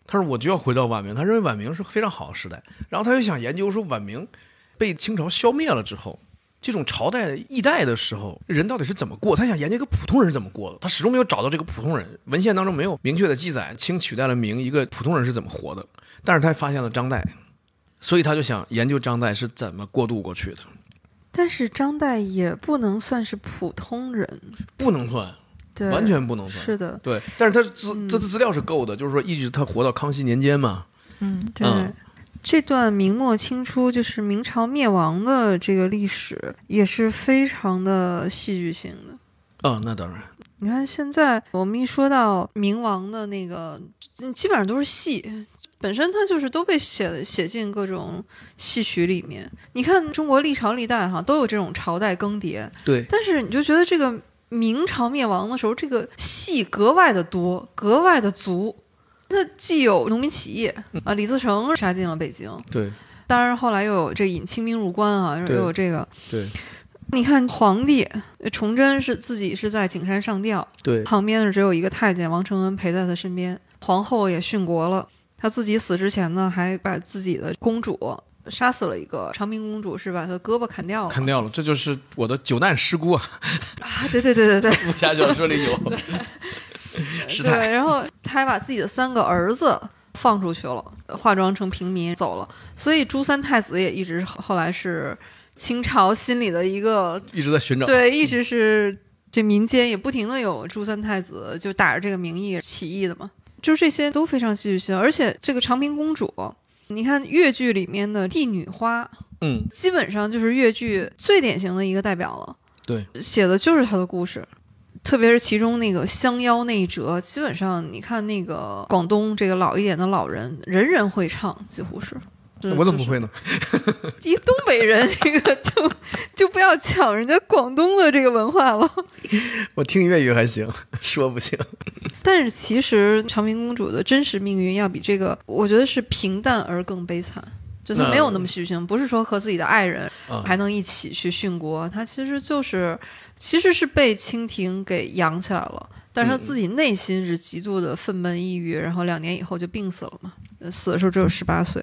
他说：“我就要回到晚明。”他认为晚明是非常好的时代。然后他又想研究说，晚明被清朝消灭了之后，这种朝代易代的时候，人到底是怎么过？他想研究一个普通人是怎么过的，他始终没有找到这个普通人。文献当中没有明确的记载，清取代了明，一个普通人是怎么活的。但是他发现了张岱，所以他就想研究张岱是怎么过渡过去的。但是张岱也不能算是普通人，不能算，对，完全不能算。是的，对，但是他资嗯他的资料是够的，就是说一直他活到康熙年间嘛。嗯，对。嗯这段明末清初就是明朝灭亡的这个历史，也是非常的戏剧性的。哦、那当然，你看，现在我们一说到明王的那个，嗯基本上都是戏，本身它就是都被写写进各种戏曲里面。你看中国历朝历代哈都有这种朝代更迭，对，但是你就觉得这个明朝灭亡的时候，这个戏格外的多，格外的足。那既有农民起义啊，李自成杀进了北京，对，当然后来又有这引清兵入关啊，又有这个。对，你看皇帝呃崇祯是自己是在景山上吊，对，旁边呢只有一个太监王承恩陪在他身边，皇后也殉国了。他自己死之前呢，还把自己的公主杀死了一个长平公主，是把她胳膊砍掉了。砍掉了，这就是我的九难师姑啊，啊！对对对对对 武侠小说里有。对，然后他还把自己的三个儿子放出去了，化妆成平民走了。所以朱三太子也一直后来是清朝心里的一个一直在寻找。对，一直是这民间也不停的有朱三太子就打着这个名义起义的嘛，就是这些都非常戏剧性，而且这个长平公主，你看越剧里面的帝女花，嗯，基本上就是越剧最典型的一个代表了，对，写的就是她的故事。特别是其中那个香夭那一折，基本上你看那个广东这个老一点的老人，人人会唱，几乎是。我怎么不会呢？一东北人，这个就就不要抢人家广东的这个文化了。我听粤语还行，说不行。但是其实长平公主的真实命运要比这个，我觉得是平淡而更悲惨。就她没有那么戏剧性，不是说和自己的爱人啊，还能一起去殉国，她其实就是其实是被清廷给养起来了，但是她嗯自己内心是极度的愤懑抑郁，然后两年以后就病死了嘛，呃死的时候只有十八岁。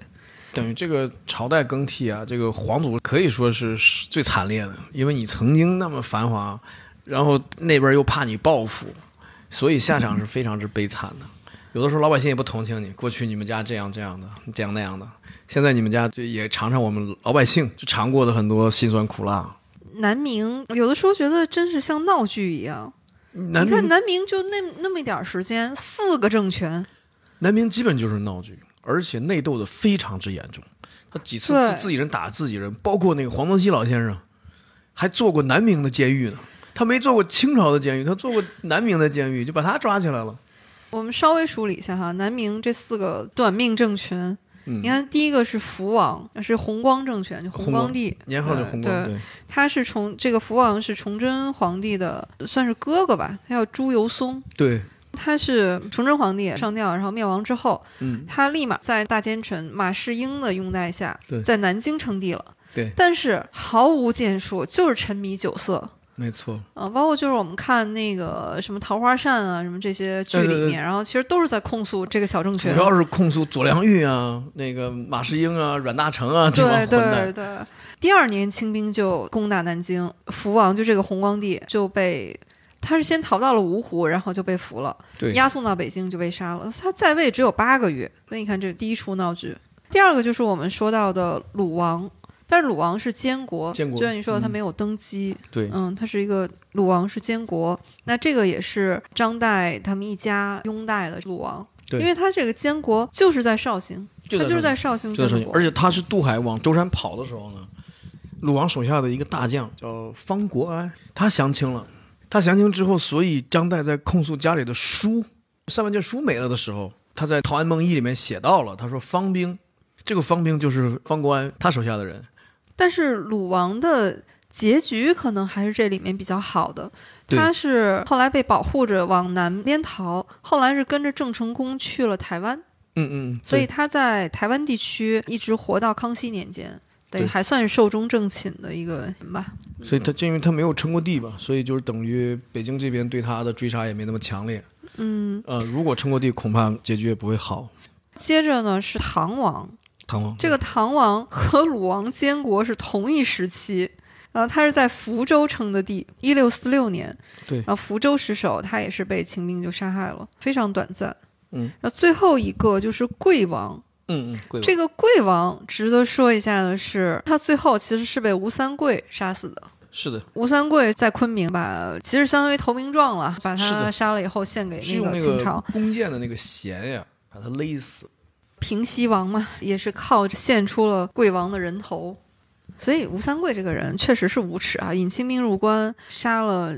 等于这个朝代更替啊，这个皇族可以说是最惨烈的，因为你曾经那么繁华，然后那边又怕你报复，所以下场是非常之悲惨的。有的时候老百姓也不同情你，过去你们家这样这样的，这样那样的，现在你们家就也尝尝我们老百姓就尝过的很多辛酸苦辣。南明有的时候觉得真是像闹剧一样，南你看南明就那那么一点儿时间，四个政权，南明基本就是闹剧，而且内斗的非常之严重。他几次对自自己人打自己人，包括那个黄宗羲老先生，还做过南明的监狱呢。他没做过清朝的监狱，他做过南明的监狱，就把他抓起来了。我们稍微梳理一下哈，南明这四个短命政权，嗯你，看第一个是福王，是弘光政权，就弘弘光光帝，年号就对红光，对，对他是崇这个福王是崇祯皇帝的，算是哥哥吧，他叫朱由崧。对，他是崇祯皇帝上吊，然后灭亡之后，嗯，他立马在大奸臣马士英的拥戴下，在南京称帝了。对但是毫无建树，就是沉迷酒色。没错，啊，包括就是我们看那个什么《桃花扇》啊，什么这些剧里面，对对对然后其实都是在控诉这个小政权。主要是控诉左良玉啊，那个马士英啊，阮大铖啊，这帮对。对对。第二年清兵就攻打南京，福王就这个弘光帝就被，他是先逃到了芜湖，然后就被俘了，押送到北京就被杀了。他在位只有八个月，所以你看这是第一出闹剧。第二个就是我们说到的鲁王，但是鲁王是监国，监国就像你说的，他嗯。没有登基，对，嗯，他是一个鲁王是监国，那这个也是张岱他们一家拥戴的鲁王，对。因为他这个监国就是在绍兴，他就是在绍兴就在绍兴，建国，而且他是渡海往舟山跑的时候呢，鲁王手下的一个大将叫方国安，他降清了。他降清之后，所以张岱在控诉家里的书，上万卷书没了的时候，他在《陶庵梦忆》里面写到了，他说方兵，这个方兵就是方国安他手下的人。但是鲁王的结局可能还是这里面比较好的，他是后来被保护着往南边逃，后来是跟着郑成功去了台湾，嗯嗯，所以他在台湾地区一直活到康熙年间。等于还算是寿终正寝的一个人吧。所以他就因为他没有称过帝吧，所以就是等于北京这边对他的追杀也没那么强烈。嗯，呃，如果称过帝，恐怕结局也不会好。接着呢是唐王，唐王这个唐王和鲁王监国是同一时期。然后他是在福州称的帝，一六四六年，对然后福州失守，他也是被秦兵就杀害了，非常短暂。嗯，然后最后一个就是贵王，嗯嗯，贵这个贵王值得说一下的是，他最后其实是被吴三桂杀死的。是的，吴三桂在昆明把，其实相当于投名状了，把他杀了以后献给那个清朝。弓箭的那个弦呀，把他勒死。平西王嘛，也是靠着献出了贵王的人头，所以吴三桂这个人确实是无耻啊，引清兵入关，杀了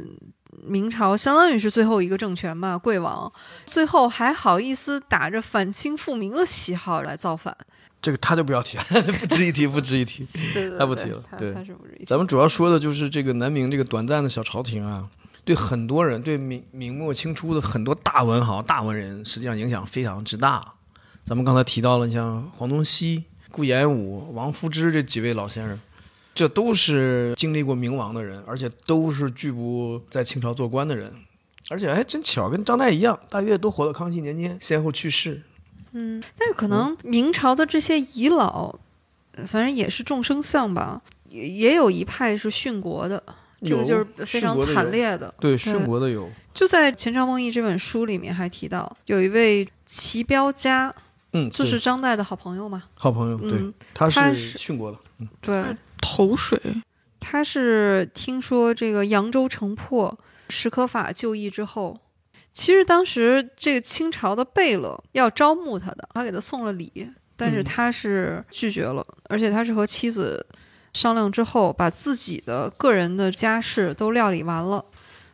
明朝，相当于是最后一个政权嘛，贵王，最后还好意思打着反清复明的旗号来造反，这个他就不要提了，不值一提，不值一提。对对对，太不提了他对他是不值一提。咱们主要说的就是这个南明这个短暂的小朝廷啊，对很多人，对明明末清初的很多大文豪、大文人，实际上影响非常之大。咱们刚才提到了，你像黄宗羲、顾炎武、王夫之这几位老先生，这都是经历过明亡的人，而且都是拒不在清朝做官的人。而且还真巧，跟张岱一样，大约都活到康熙年间，先后去世。嗯，但是可能明朝的这些遗老，呃反正也是众生相吧，也也有一派是殉国的，这个就是非常惨烈的。对，对殉国的有，就在《前朝梦忆》这本书里面还提到，有一位齐彪家，嗯，就是张岱的好朋友嘛。好朋友，对，嗯，他他是殉国了。嗯，对，投水，他是听说这个扬州城破，史可法就义之后，其实当时这个清朝的贝勒要招募他的，他给他送了礼，但是嗯他是拒绝了，而且他是和妻子商量之后，把自己的个人的家事都料理完了，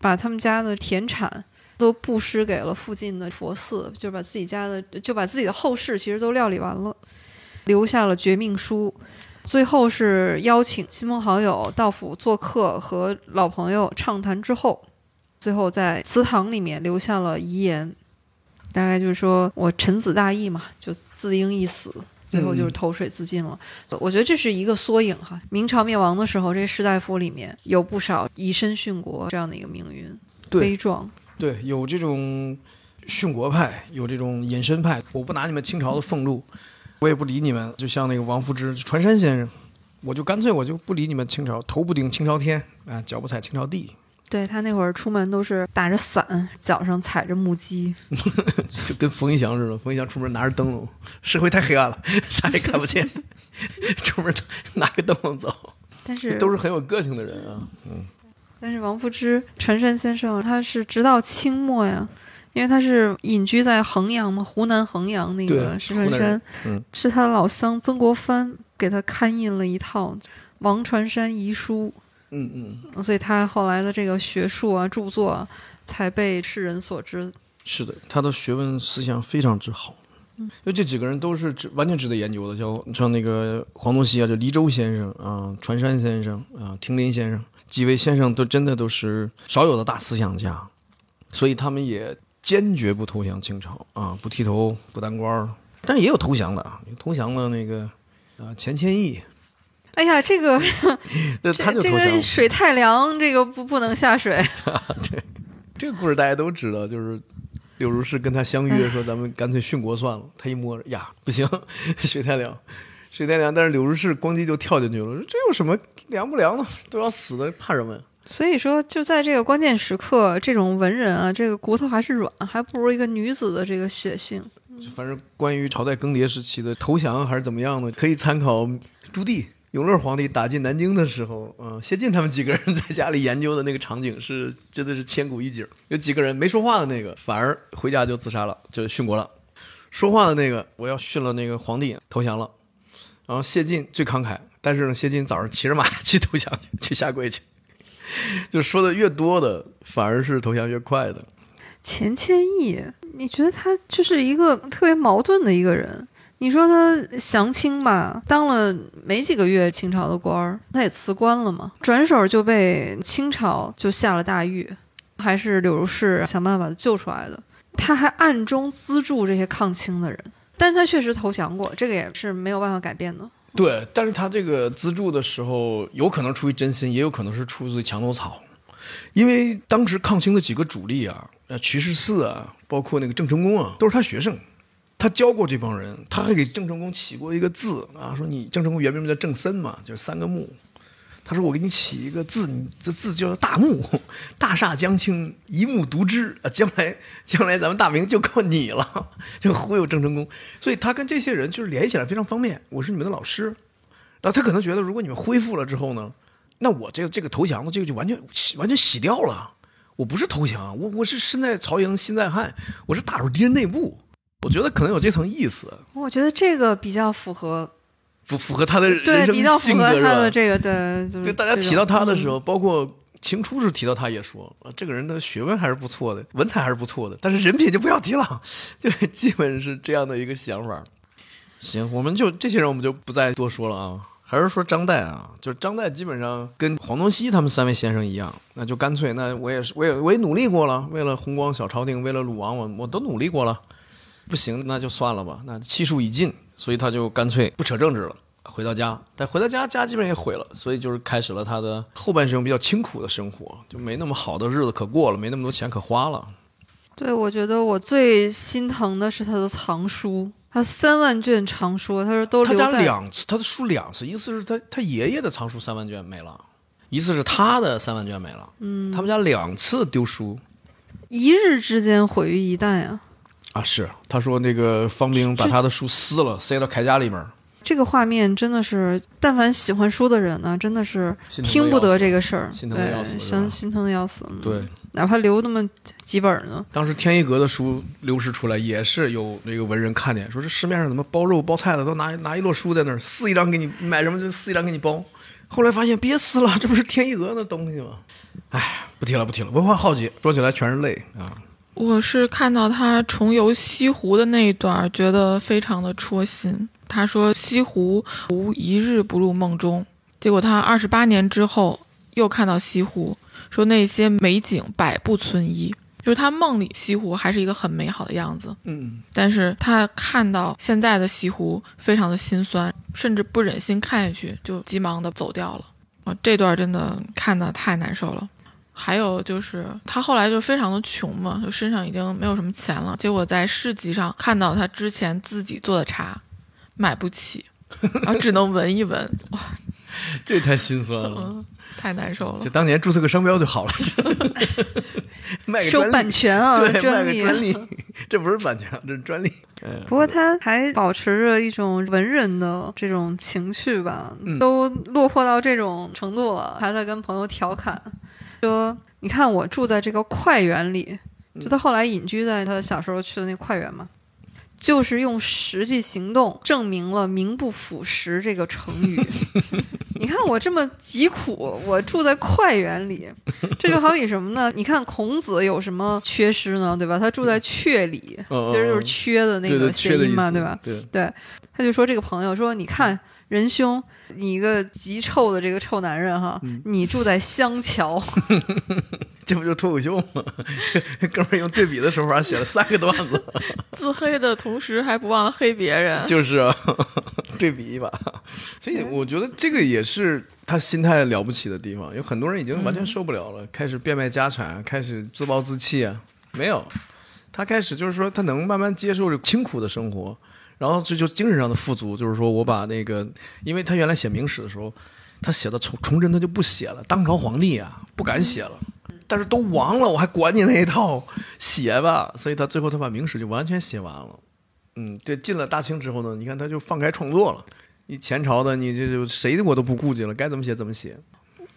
把他们家的田产。都布施给了附近的佛寺，就把自己家的就把自己的后事其实都料理完了，留下了绝命书，最后是邀请亲朋好友到府做客，和老朋友畅谈之后，最后在祠堂里面留下了遗言，大概就是说我臣子大义嘛，就自应一死。最后就是投水自尽了。我觉得这是一个缩影哈。明朝灭亡的时候，这士大夫里面有不少以身殉国这样的一个命运，悲壮。对，有这种殉国派，有这种隐身派。我不拿你们清朝的俸禄，我也不理你们。就像那个王夫之、传山先生，我就干脆我就不理你们清朝，头不顶清朝天啊，脚不踩清朝地，对他那会儿出门都是打着伞，脚上踩着木屐。就跟冯一祥似的。冯一祥出门拿着灯笼，社会太黑暗了，啥也看不见，出门拿个灯笼走，但是都是很有个性的人啊。嗯，但是王夫之、船山先生，他是直到清末呀，因为他是隐居在衡阳嘛，湖南衡阳那个对石船山嗯是他的老乡曾国藩给他刊印了一套《王船山遗书嗯嗯，》，所以他后来的这个学术啊、著作啊，才被世人所知。是的，他的学问思想非常之好。嗯因为这几个人都是值完全值得研究的，像像那个黄宗羲啊，就黎州先生啊，船山先生啊，亭林先生，几位先生都真的都是少有的大思想家，所以他们也坚决不投降清朝啊，不剃头，不当官儿，但是也有投降的啊，有投降了那个啊，钱谦益，哎呀，这个对，他就这。个水太凉，这个不不能下水。对这个故事大家都知道，就是柳如是跟他相约说，咱们干脆殉国算了。他一摸，呀，不行，水太凉，水太凉。但是柳如是咣叽就跳进去了，说这有什么凉不凉的，都要死的，怕什么呀？所以说，就在这个关键时刻，这种文人啊，这个骨头还是软，还不如一个女子的这个血性。反正关于朝代更迭时期的投降还是怎么样的，可以参考朱棣。永乐皇帝打进南京的时候，嗯、谢晋他们几个人在家里研究的那个场景是真的是千古一景。有几个人没说话的那个，反而回家就自杀了，就殉国了；说话的那个，我要殉了那个皇帝，投降了。然后谢晋最慷慨，但是呢，谢晋早上骑着马去投降去，去下跪去。就说的越多的，反而是投降越快的。钱谦益，你觉得他就是一个特别矛盾的一个人？你说他降清吧，当了没几个月清朝的官儿，他也辞官了嘛，转手就被清朝就下了大狱，还是柳如是想办法救出来的。他还暗中资助这些抗清的人，但是他确实投降过，这个也是没有办法改变的。对，但是他这个资助的时候，有可能出于真心，也有可能是出自墙头草。因为当时抗清的几个主力啊，呃，瞿世嗣啊，包括那个郑成功啊，都是他学生，他教过这帮人，他还给郑成功起过一个字啊，说你郑成功原名叫郑森嘛，就是三个木，他说我给你起一个字，这字叫大木，大厦将倾，一木独知啊，将来 将来咱们大明就靠你了，就忽悠郑成功。所以他跟这些人就是联系起来非常方便。我是你们的老师，然后他可能觉得，如果你们恢复了之后呢，那我这个这个投降的这个就完全完全洗掉了。我不是投降，我我是身在曹营心在汉，我是打入敌人内部。我觉得可能有这层意思。我觉得这个比较符合，符符合他的人对，比较符性格合他的是吧？这个对，就是对，大家提到他的时候，包括秦初时提到他也说，啊，这个人的学问还是不错的，文采还是不错的，但是人品就不要提了，就基本是这样的一个想法。行，我们就这些人我们就不再多说了啊。还是说张岱啊，就是张岱基本上跟黄宗羲他们三位先生一样，那就干脆，那我也是，我也我也努力过了，为了弘光小朝廷，为了鲁王，我我都努力过了，不行那就算了吧，那气数已尽，所以他就干脆不扯政治了。回到家，但回到家，家基本上也毁了，所以就是开始了他的后半生比较清苦的生活，就没那么好的日子可过了，没那么多钱可花了。对，我觉得我最心疼的是他的藏书，他三万卷藏书，他说都他家两次，他的书两次，一次是他他爷爷的藏书三万卷没了，一次是他的三万卷没了。嗯，他们家两次丢书一日之间毁于一旦呀。啊。是他说那个方兵把他的书撕了，塞到铠甲里面，这个画面真的是，但凡喜欢书的人呢，真的是听不得这个事儿，心疼的要对，死心心疼的要死。嗯对，哪怕留那么几本呢，当时天一阁的书流失出来，也是有那个文人看见，说这市面上怎么包肉包菜的，都拿拿一摞书在那儿撕一张给你买什么就撕一张给你包。后来发现别撕了，这不是天一阁的东西吗？哎，不提了不提了，文化浩劫，说起来全是泪啊。我是看到他重游西湖的那一段，觉得非常的戳心。他说西湖无一日不入梦中，结果他二十八年之后又看到西湖，说那些美景百不存一，就是他梦里西湖还是一个很美好的样子，嗯，但是他看到现在的西湖非常的心酸，甚至不忍心看下去，就急忙的走掉了。啊，这段真的看的太难受了。还有就是他后来就非常的穷嘛，就身上已经没有什么钱了。结果在市集上看到他之前自己做的茶，买不起，然后只能闻一闻，哇，这太心酸了。嗯，太难受了。就当年注册个商标就好了，卖个收专利版权啊，对，卖专利。个专利，这不是版权，这是专利。嗯不过他还保持着一种文人的这种情绪吧，嗯都落魄到这种程度了，还在跟朋友调侃说：“你看我住在这个快园里，嗯就他后来隐居在他小时候去的那个快园嘛，就是用实际行动证明了‘名不副实’这个成语。你看我这么疾苦，我住在快园里，这就好比什么呢？你看孔子有什么缺失呢？对吧？他住在阙里，嗯其实就是缺的那个谐音嘛，对吧？？对，他就说这个朋友说，你看仁兄，你一个极臭的这个臭男人哈，嗯你住在香桥，这不就脱口秀吗？哥们儿用对比的手法写了三个段子，自黑的同时还不忘了黑别人，就是啊，对比一把。所以我觉得这个也是他心态了不起的地方。有很多人已经完全受不了了，开始变卖家产，开始自暴自弃啊。没有，他开始就是说他能慢慢接受这清苦的生活，然后这就精神上的富足。就是说我把那个，因为他原来写明史的时候，他写的崇崇祯他就不写了，当朝皇帝啊不敢写了。但是都亡了，我还管你那一套，写吧。所以他最后他把明史就完全写完了。嗯，对，进了大清之后呢，你看他就放开创作了。你前朝的，你这就谁我都不顾忌了，该怎么写怎么写。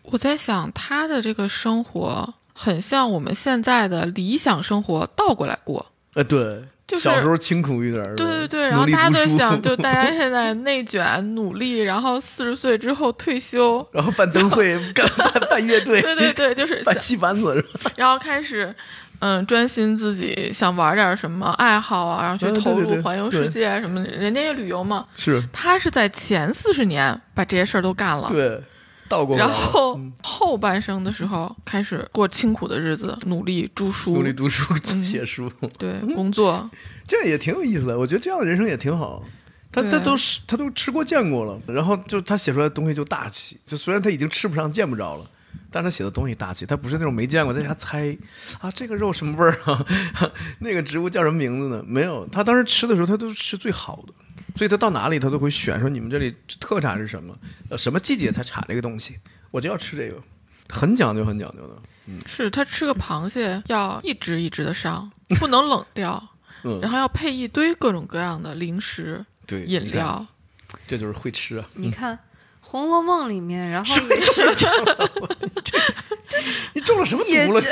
我在想，他的这个生活很像我们现在的理想生活倒过来过，呃，对，就是小时候清苦一点儿，对对对，然后大家都想，就大家现在内卷努力，然后四十岁之后退休，然后办灯会，干办办乐队，对对对，就是办戏班子，是吧 然后开始，嗯，专心自己想玩点什么爱好啊，然后去投入环游世界什么的。人家也旅游嘛，是他是在前四十年把这些事儿都干了，对，倒过来然，后嗯后半生的时候开始过清苦的日子，努力著书。努，力读书、嗯写书，对，工作，这样也挺有意思的。我觉得这样的人生也挺好。他他都是他都吃过见过了，然后就他写出来的东西就大气，就虽然他已经吃不上见不着了，但是他写的东西大气，他不是那种没见过在家猜啊这个肉什么味儿啊，那个植物叫什么名字呢？没有，他当时吃的时候他都是吃最好的，所以他到哪里他都会选说你们这里特产是什么，呃什么季节才产这个东西，我就要吃这个，很讲究，很讲究的。嗯是他吃个螃蟹要一只一只的上，不能冷掉，嗯，然后要配一堆各种各样的零食、对，饮，料。这就是会吃啊。你看《红楼梦》里面，然后也是 你中了什么也毒了？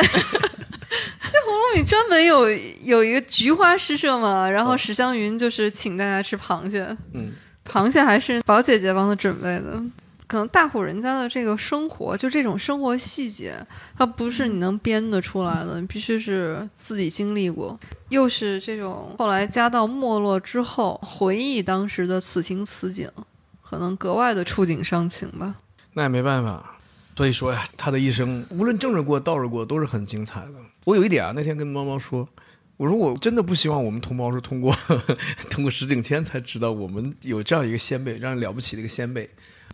这红楼梦里专门有有一个菊花诗社嘛，然后嗯史湘云就是请大家吃螃蟹，嗯，螃蟹还是宝姐姐帮他准备的。可能大户人家的这个生活，就这种生活细节，它不是你能编得出来的，你必须是自己经历过。又是这种后来家道没落之后，回忆当时的此情此景，可能格外的触景伤情吧。那也没办法。所以说呀，他的一生无论正着过、倒着过，都是很精彩的。我有一点啊，那天跟猫猫说，我说我真的不希望我们同胞是通过 通过石景谦才知道我们有这样一个先辈，这样了不起的一个先辈。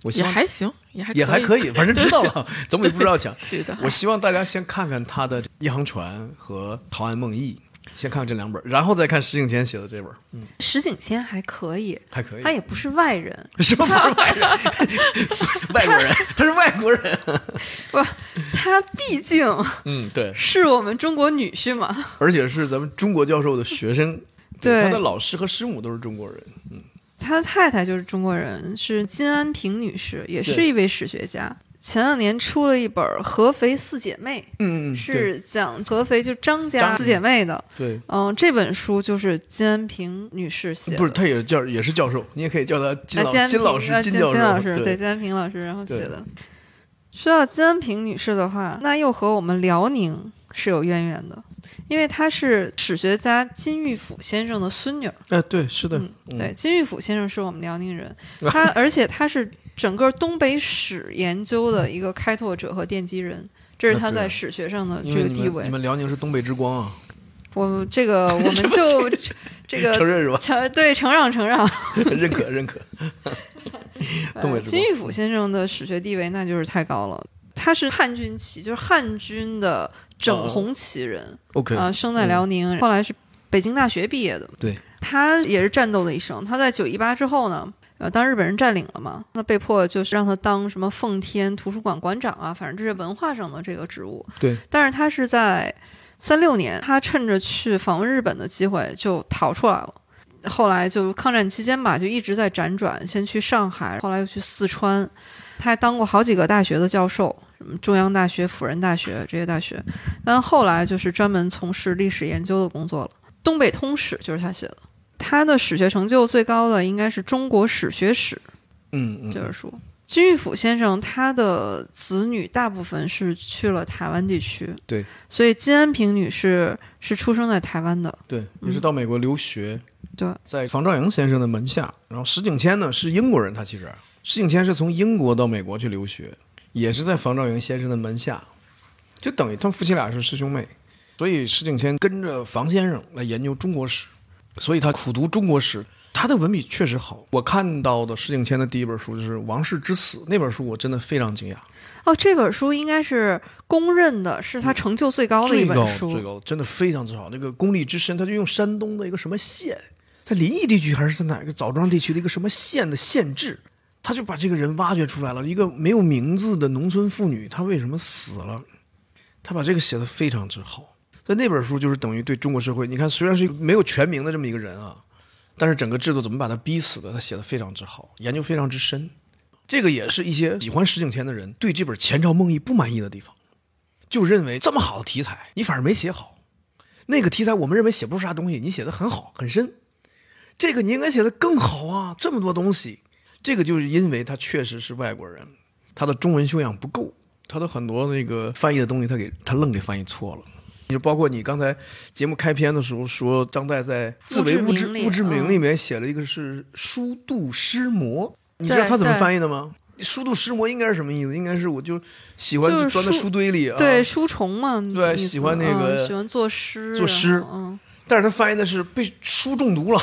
我希望也还行，也还也还可以，反正知道 了，总比不知道强。是的，我希望大家先看看他的《一航船》和《陶庵梦忆》，先看看这两本，然后再看石景谦写的这本，嗯，石景谦还可以，还可以。他也不是外人，什么外人？外国人，他是外国人。不，他毕竟嗯，对，是我们中国女婿嘛。而且是咱们中国教授的学生，对他的老师和师母都是中国人。嗯他的太太就是中国人，是金安平女士，也是一位史学家。前两年出了一本《合肥四姐妹嗯》，是讲合肥就张家四姐妹的。对，嗯，这本书就是金安平女士写的，不是，她也是教也是教授，你也可以叫她金老呃金安平金老师呃金教授。金老师对金安平老师然后写的。说到金安平女士的话，那又和我们辽宁是有渊源的，因为她是史学家金玉甫先生的孙女儿。哎，对，是的，嗯，对，金玉甫先生是我们辽宁人，他而且他是整个东北史研究的一个开拓者和奠基人，这是他在史学上的这个地位。们你们辽宁是东北之光啊，我这个 我们就 这个承认是吧？承对承让承让。认可 认可。金玉甫先生的史学地位那就是太高了，他是汉军旗，就是汉军的整红旗人 OK 啊、生在辽宁，后来是北京大学毕业的。对，他也是战斗的一生。他在九一八之后呢，呃，当日本人占领了嘛，那被迫就是让他当什么奉天图书馆馆长啊，反正这是文化上的这个职务。对，但是他是在三六年，他趁着去访问日本的机会就逃出来了。后来就抗战期间吧，就一直在辗转，先去上海，后来又去四川，他还当过好几个大学的教授，什么中央大学、辅仁大学这些大学。但后来就是专门从事历史研究的工作了。《东北通史》就是他写的，他的史学成就最高的应该是《中国史学史》嗯嗯，这本书。金玉甫先生他的子女大部分是去了台湾地区，对，所以金安平女士是出生在台湾的，对，也是到美国留学，对，在房兆莹先生的门下。然后石景谦呢是英国人，他其实。石景谦是从英国到美国去留学，也是在房兆莹先生的门下，就等于他们夫妻俩是师兄妹。所以石景谦跟着房先生来研究中国史，所以他苦读中国史。他的文笔确实好，我看到的石景谦的第一本书就是《王室之死》，那本书我真的非常惊讶。哦，这本书应该是公认的是他成就最高的一本书，最高，真的非常之好。那个功力之深，他就用山东的一个什么县，在临沂地区还是在哪个枣庄地区的一个什么县的县志，他就把这个人挖掘出来了。一个没有名字的农村妇女，她为什么死了？他把这个写的非常之好。那本书就是等于对中国社会，你看虽然是没有全名的这么一个人啊，但是整个制度怎么把他逼死的，他写的非常之好，研究非常之深。这个也是一些喜欢石景谦的人对这本《前朝梦忆》不满意的地方。就认为这么好的题材，你反而没写好。那个题材我们认为写不出啥东西，你写的很好很深。这个你应该写的更好啊！这么多东西，这个就是因为他确实是外国人，他的中文修养不够，他的很多那个翻译的东西他给他愣给翻译错了。就包括你刚才节目开篇的时候说，张岱在《自为物质物质名里面写了一个是“书度诗魔”，你知道他怎么翻译的吗？书度诗魔应该是什么意思？应该是我就喜欢就是钻在书书堆里啊。对书虫嘛，对喜欢那个嗯喜欢作诗，作诗嗯，但是他翻译的是被书中毒了，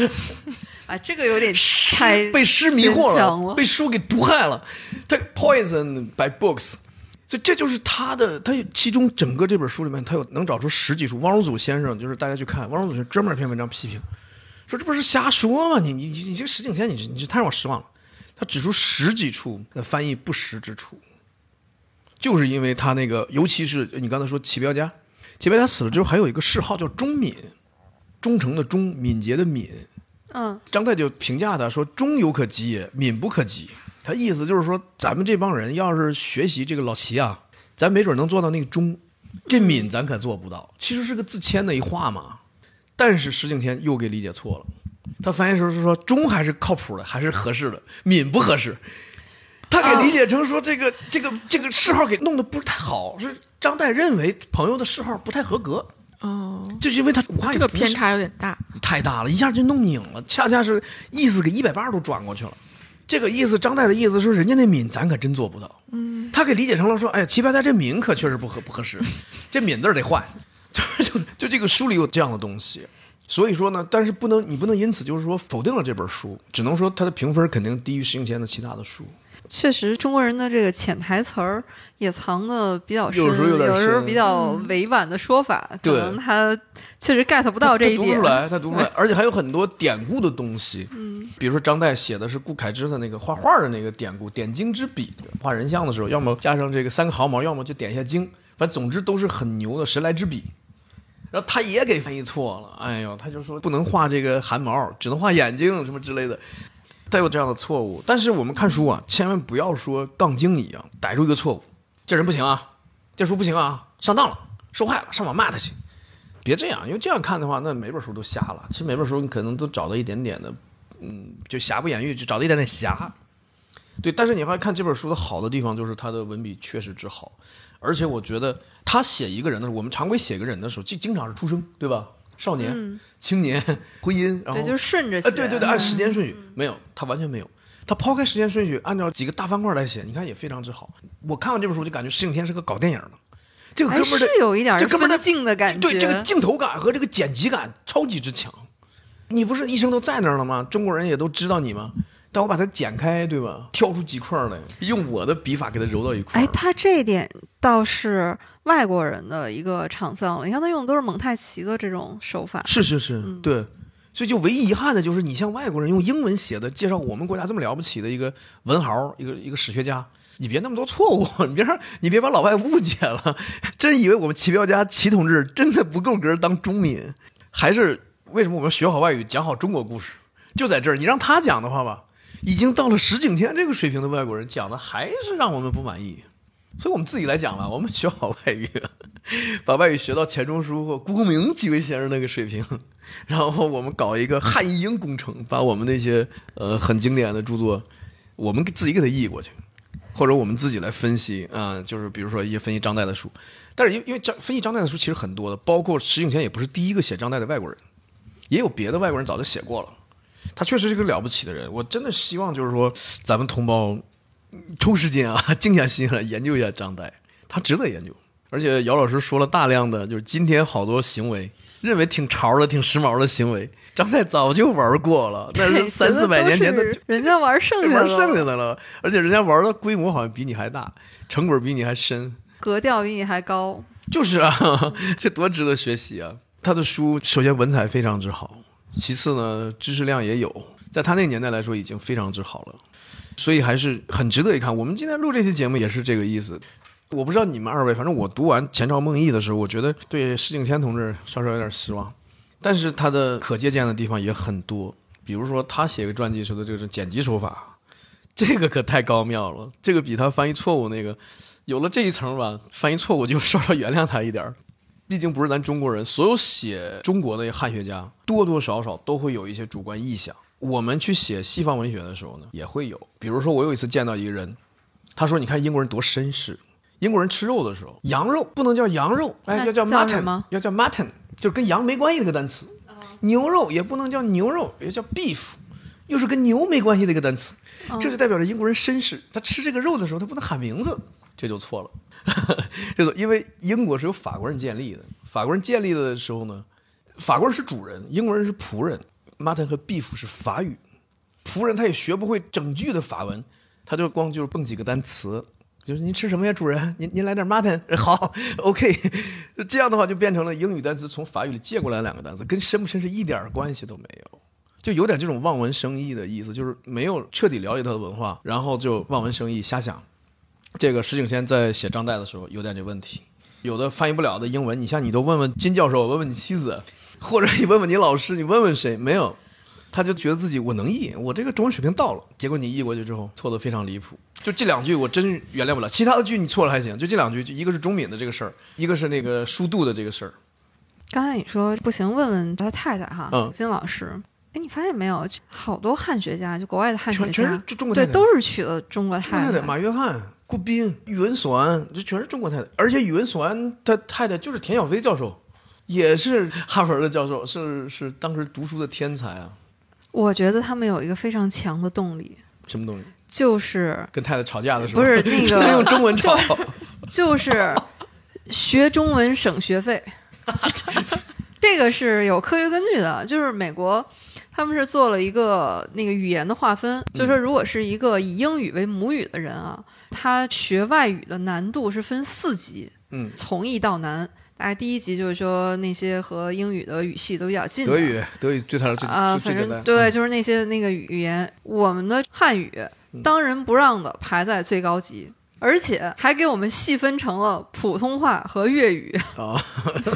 啊，这个有点太被诗迷惑了被书给毒害了，他 poison by books，所以这就是他的，他有其中整个这本书里面，他有能找出十几处。汪荣祖先生就是大家去看，汪荣祖先生专门一篇文章批评，说这不是瞎说吗？你你你你这个石景谦，你这你这太让我失望了。他指出十几处的翻译不实之处，就是因为他那个，尤其是你刚才说齐彪家，齐彪家死了之后，还有一个谥号叫忠敏，忠诚的忠，敏捷的敏。嗯张岱就评价他说：“忠有可及也，敏不可及。”他意思就是说，咱们这帮人要是学习这个老齐啊，咱没准能做到那个中，这敏咱可做不到。其实是个自谦的一话嘛。但是石景天又给理解错了，他翻译的时候是说中还是靠谱的，还是合适的，敏不合适。他给理解成说这个、这个这个谥号给弄得不是太好，是张岱认为朋友的谥号不太合格，哦，就是因为他古汉语这个偏差有点大。太大了，一下就弄拧了，恰恰是意思给一百八十度转过去了。这个意思，张岱的意思是，人家那敏咱可真做不到。嗯，他给理解成了说，哎呀，齐白带这敏可确实不合不合适，这敏字得换。就就就这个书里有这样的东西，所以说呢，但是不能你不能因此就是说否定了这本书，只能说它的评分肯定低于石景谦的其他的书。确实，中国人的这个潜台词儿也藏的比较深，有时候有点时候比较委婉的说法，可对能他确实 get 不到这一点他读不出。来，他读不出来，而且还有很多典故的东西。嗯，比如说张岱写的是顾恺之的那个画画的那个典故，点睛之笔，画人像的时候，要么加上这个三个毫毛，要么就点一下睛，反正总之都是很牛的神来之笔。然后他也给翻译错了，哎呦，他就说不能画这个汗毛，只能画眼睛什么之类的，他有这样的错误。但是我们看书啊，千万不要说杠精一样逮住一个错误，这人不行啊，这书不行啊，上当了，受害了，上网骂他去。别这样，因为这样看的话，那每本书都瞎了。其实每本书你可能都找到一点点的，嗯，就瑕不掩瑜，就找到一点点瑕。对，但是你会看这本书的好的地方，就是它的文笔确实之好，而且我觉得他写一个人的时候，我们常规写一个人的时候，就经常是出生，对吧？少年、嗯，青年、婚姻，然后对，就是顺着对对对，按时间顺序没有，他完全没有。他抛开时间顺序，按照几个大方块来写，你看也非常之好。我看完这本书就感觉石景天是个搞电影的，这个哎，哥们儿的是有一点这哥们儿镜的感觉。对这个镜头感和这个剪辑感超级之强。你不是一生都在那儿了吗？中国人也都知道你吗？但我把它剪开，对吧？挑出几块来，用我的笔法给它揉到一块儿。哎，他这一点倒是外国人的一个长项了。你看他用的都是蒙太奇的这种手法。是是是，嗯对。所以就唯一遗憾的就是，你像外国人用英文写的介绍我们国家这么了不起的一个文豪，一个一个史学家，你别那么多错误，你别让 你别把老外误解了，真以为我们齐彪家齐同志真的不够格当中民，还是为什么我们学好外语，讲好中国故事，就在这儿。你让他讲的话吧，已经到了石景天这个水平的外国人讲的，还是让我们不满意。所以我们自己来讲了，我们学好外语，把外语学到钱钟书或辜鸿铭几位先生那个水平，然后我们搞一个汉译英工程，把我们那些呃很经典的著作，我们给自己给它译过去，或者我们自己来分析啊、就是比如说一些分析张岱的书，但是因因为张分析张岱的书其实很多的，包括石景天也不是第一个写张岱的外国人，也有别的外国人早就写过了。他确实是个了不起的人，我真的希望就是说咱们同胞嗯抽时间啊，静下心来研究一下张岱，他值得研究。而且姚老师说了大量的，就是今天好多行为，认为挺潮的、挺时髦的行为，张岱早就玩过了，那是三四百年前的人家玩剩下玩的，剩下的了，而且人家玩的规模好像比你还大，成果比你还深。格调比你还高。就是啊，这多值得学习啊！他的书首先文采非常之好，其次呢知识量也有，在他那个年代来说已经非常之好了，所以还是很值得一看。我们今天录这期节目也是这个意思。我不知道你们二位，反正我读完《前朝梦忆》的时候，我觉得对石景天同志稍稍有点失望，但是他的可借鉴的地方也很多，比如说他写个传记时候的这个剪辑手法，这个可太高妙了，这个比他翻译错误那个有了这一层吧，翻译错误就稍稍原谅他一点儿。毕竟不是咱中国人，所有写中国的汉学家多多少少都会有一些主观臆想。我们去写西方文学的时候呢，也会有。比如说，我有一次见到一个人，他说：“你看英国人多绅士，英国人吃肉的时候，羊肉不能叫羊肉，哎，要叫 mutton，么要叫 mutton，就跟羊没关系的一个单词。牛肉也不能叫牛肉，也叫 beef，又是跟牛没关系的一个单词。这就代表着英国人绅士，他吃这个肉的时候，他不能喊名字，这就错了。这个因为英国是由法国人建立的，法国人建立的时候呢，法国人是主人，英国人是仆人。mutton 和 beef 是法语，仆人他也学不会整句的法文，他就光就是蹦几个单词，就是您吃什么呀，主人？您您来点 mutton，好，OK。这样的话就变成了英语单词从法语里借过来两个单词，跟绅不绅士一点关系都没有。就有点这种望文生义的意思，就是没有彻底了解他的文化，然后就望文生义瞎想。这个石景谦在写张岱的时候有点这问题，有的翻译不了的英文，你像你都问问金教授，问问你妻子，或者你问问你老师，你问问谁，没有，他就觉得自己我能译，我这个中文水平到了，结果你译过去之后错的非常离谱，就这两句我真原谅不了，其他的句你错了还行，就这两句，就一个是钟敏的这个事儿，一个是那个书度的这个事儿，刚才你说不行，问问他太太哈，嗯。金老师。哎，你发现没有，好多汉学家，就国外的汉学全全是家，对，都是娶了中国太太。马约翰、顾彬、宇文所安，这全是中国太太。而且宇文所安他太太就是田小飞教授，也是哈佛的教授，是是当时读书的天才啊。我觉得他们有一个非常强的动力，什么动力？就是跟太太吵架的时候，不是那个他用中文吵。就是学中文省学费，这个是有科学根据的。就是美国他们是做了一个那个语言的划分，就是说如果是一个以英语为母语的人啊，他学外语的难度是分四级，嗯，从易到难。大概第一级就是说那些和英语的语系都比较近的，德语，德语对他啊，反。正对，嗯。就是那些那个语言，我们的汉语嗯。当仁不让的排在最高级，而且还给我们细分成了普通话和粤语。啊，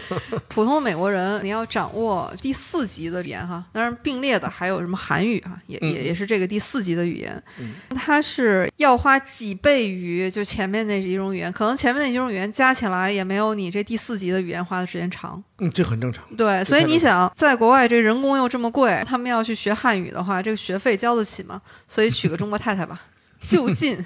普通美国人你要掌握第四级的语言哈，当然并列的还有什么韩语哈，也嗯也也是这个第四级的语言。嗯它是要花几倍于就前面那几种语言，可能前面那几种语言加起来也没有你这第四级的语言花的时间长。嗯，这很正常。对，所以你想，在国外这人工又这么贵，他们要去学汉语的话，这个学费交得起吗？所以娶个中国太太吧，就近。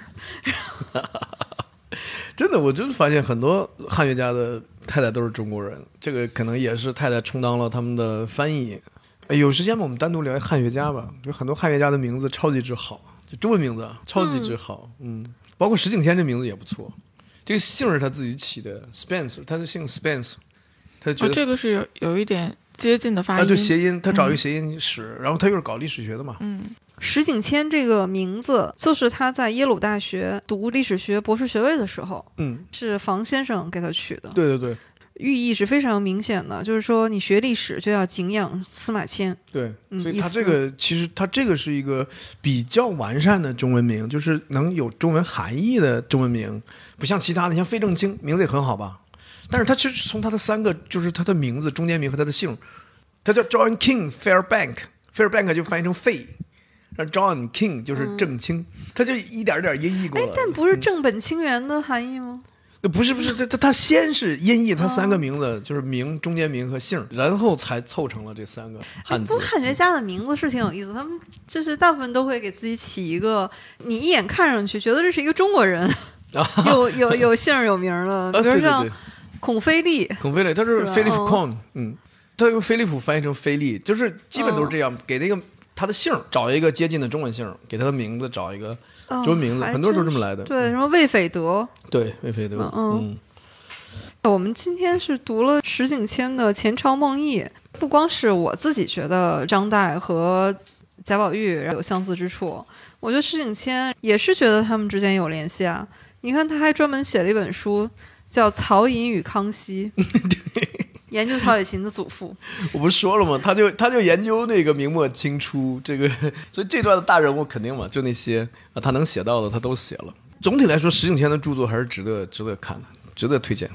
真的，我就是发现很多汉学家的太太都是中国人，这个可能也是太太充当了他们的翻译。哎有时间吗？我们单独聊一汉学家吧。有很多汉学家的名字超级之好，就中文名字啊超级之好。嗯包括石景天这名字也不错。这个姓是他自己起的，Spence，他是姓 Spence，他就觉哦，得、这个是有有一点接近的发啊，音。就谐音，他找一个谐音史，然后他又是搞历史学的嘛。嗯，石景谦这个名字，就是他在耶鲁大学读历史学博士学位的时候，嗯，是房先生给他取的，对对对。寓意是非常明显的，就是说你学历史就要敬仰司马迁。对，所以他这个其实他这个是一个比较完善的中文名，就是能有中文含义的中文名，不像其他的，像费正清名字也很好吧，但是他其实从他的三个就是他的名字、中间名和他的姓，他叫 John King Fairbank，Fairbank 就翻译成费，然后 John King 就是正清，他就一点点音译过来。哎但不是正本清源的含义吗？呃不是不是，他他他先是音译他三哦。个名字，就是名、中间名和姓，然后才凑成了这三个汉字。不过。汉学家的名字是挺有意思，他们就是大部分都会给自己起一个，你一眼看上去觉得这是一个中国人，有有有姓儿有名儿的，啊，对对比如像对，孔飞利，孔飞利，他是是吧？菲利普哦。Con，嗯，他用飞利浦翻译成菲利，就是基本都是这样，给那个他的姓儿找一个接近的中文姓儿，给他的名字找一个哦中文名字，还很多人都是这么来的。对，什么魏斐德。对，魏斐德，嗯我们今天是读了石景谦的《前朝梦忆》，不光是我自己觉得张岱和贾宝玉有相似之处，我觉得石景谦也是觉得他们之间有联系啊。你看，他还专门写了一本书，叫《曹寅与康熙》，研究曹雪芹的祖父。我不是说了吗？他就他就研究那个明末清初这个，所以这段的大人物肯定嘛，就那些啊，他能写到的他都写了。总体来说，石景谦的著作还是值得值得看的，值得推荐。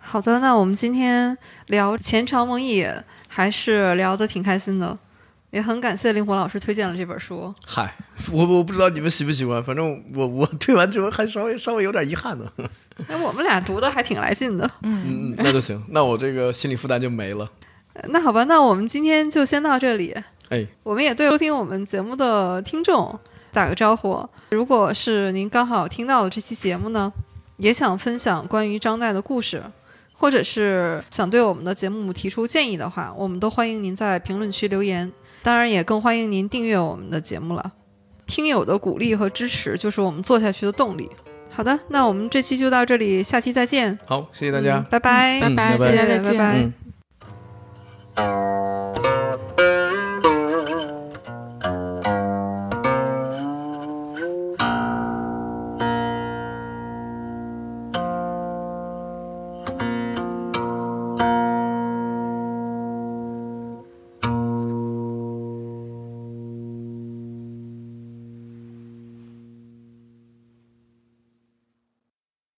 好的，那我们今天聊《前朝梦忆》，还是聊得挺开心的，也很感谢令狐老师推荐了这本书。嗨，我我不知道你们喜不喜欢，反正我我推完之后还稍微稍微有点遗憾呢。哎，我们俩读的还挺来劲的。嗯，嗯嗯，那就行，那我这个心理负担就没了。那好吧，那我们今天就先到这里。哎，我们也对收听我们节目的听众打个招呼。如果是您刚好听到了这期节目呢，也想分享关于张岱的故事，或者是想对我们的节目提出建议的话，我们都欢迎您在评论区留言。当然，也更欢迎您订阅我们的节目了。听友的鼓励和支持就是我们做下去的动力。好的那我们这期就到这里下期再见。好谢谢大家。拜拜。拜拜拜拜拜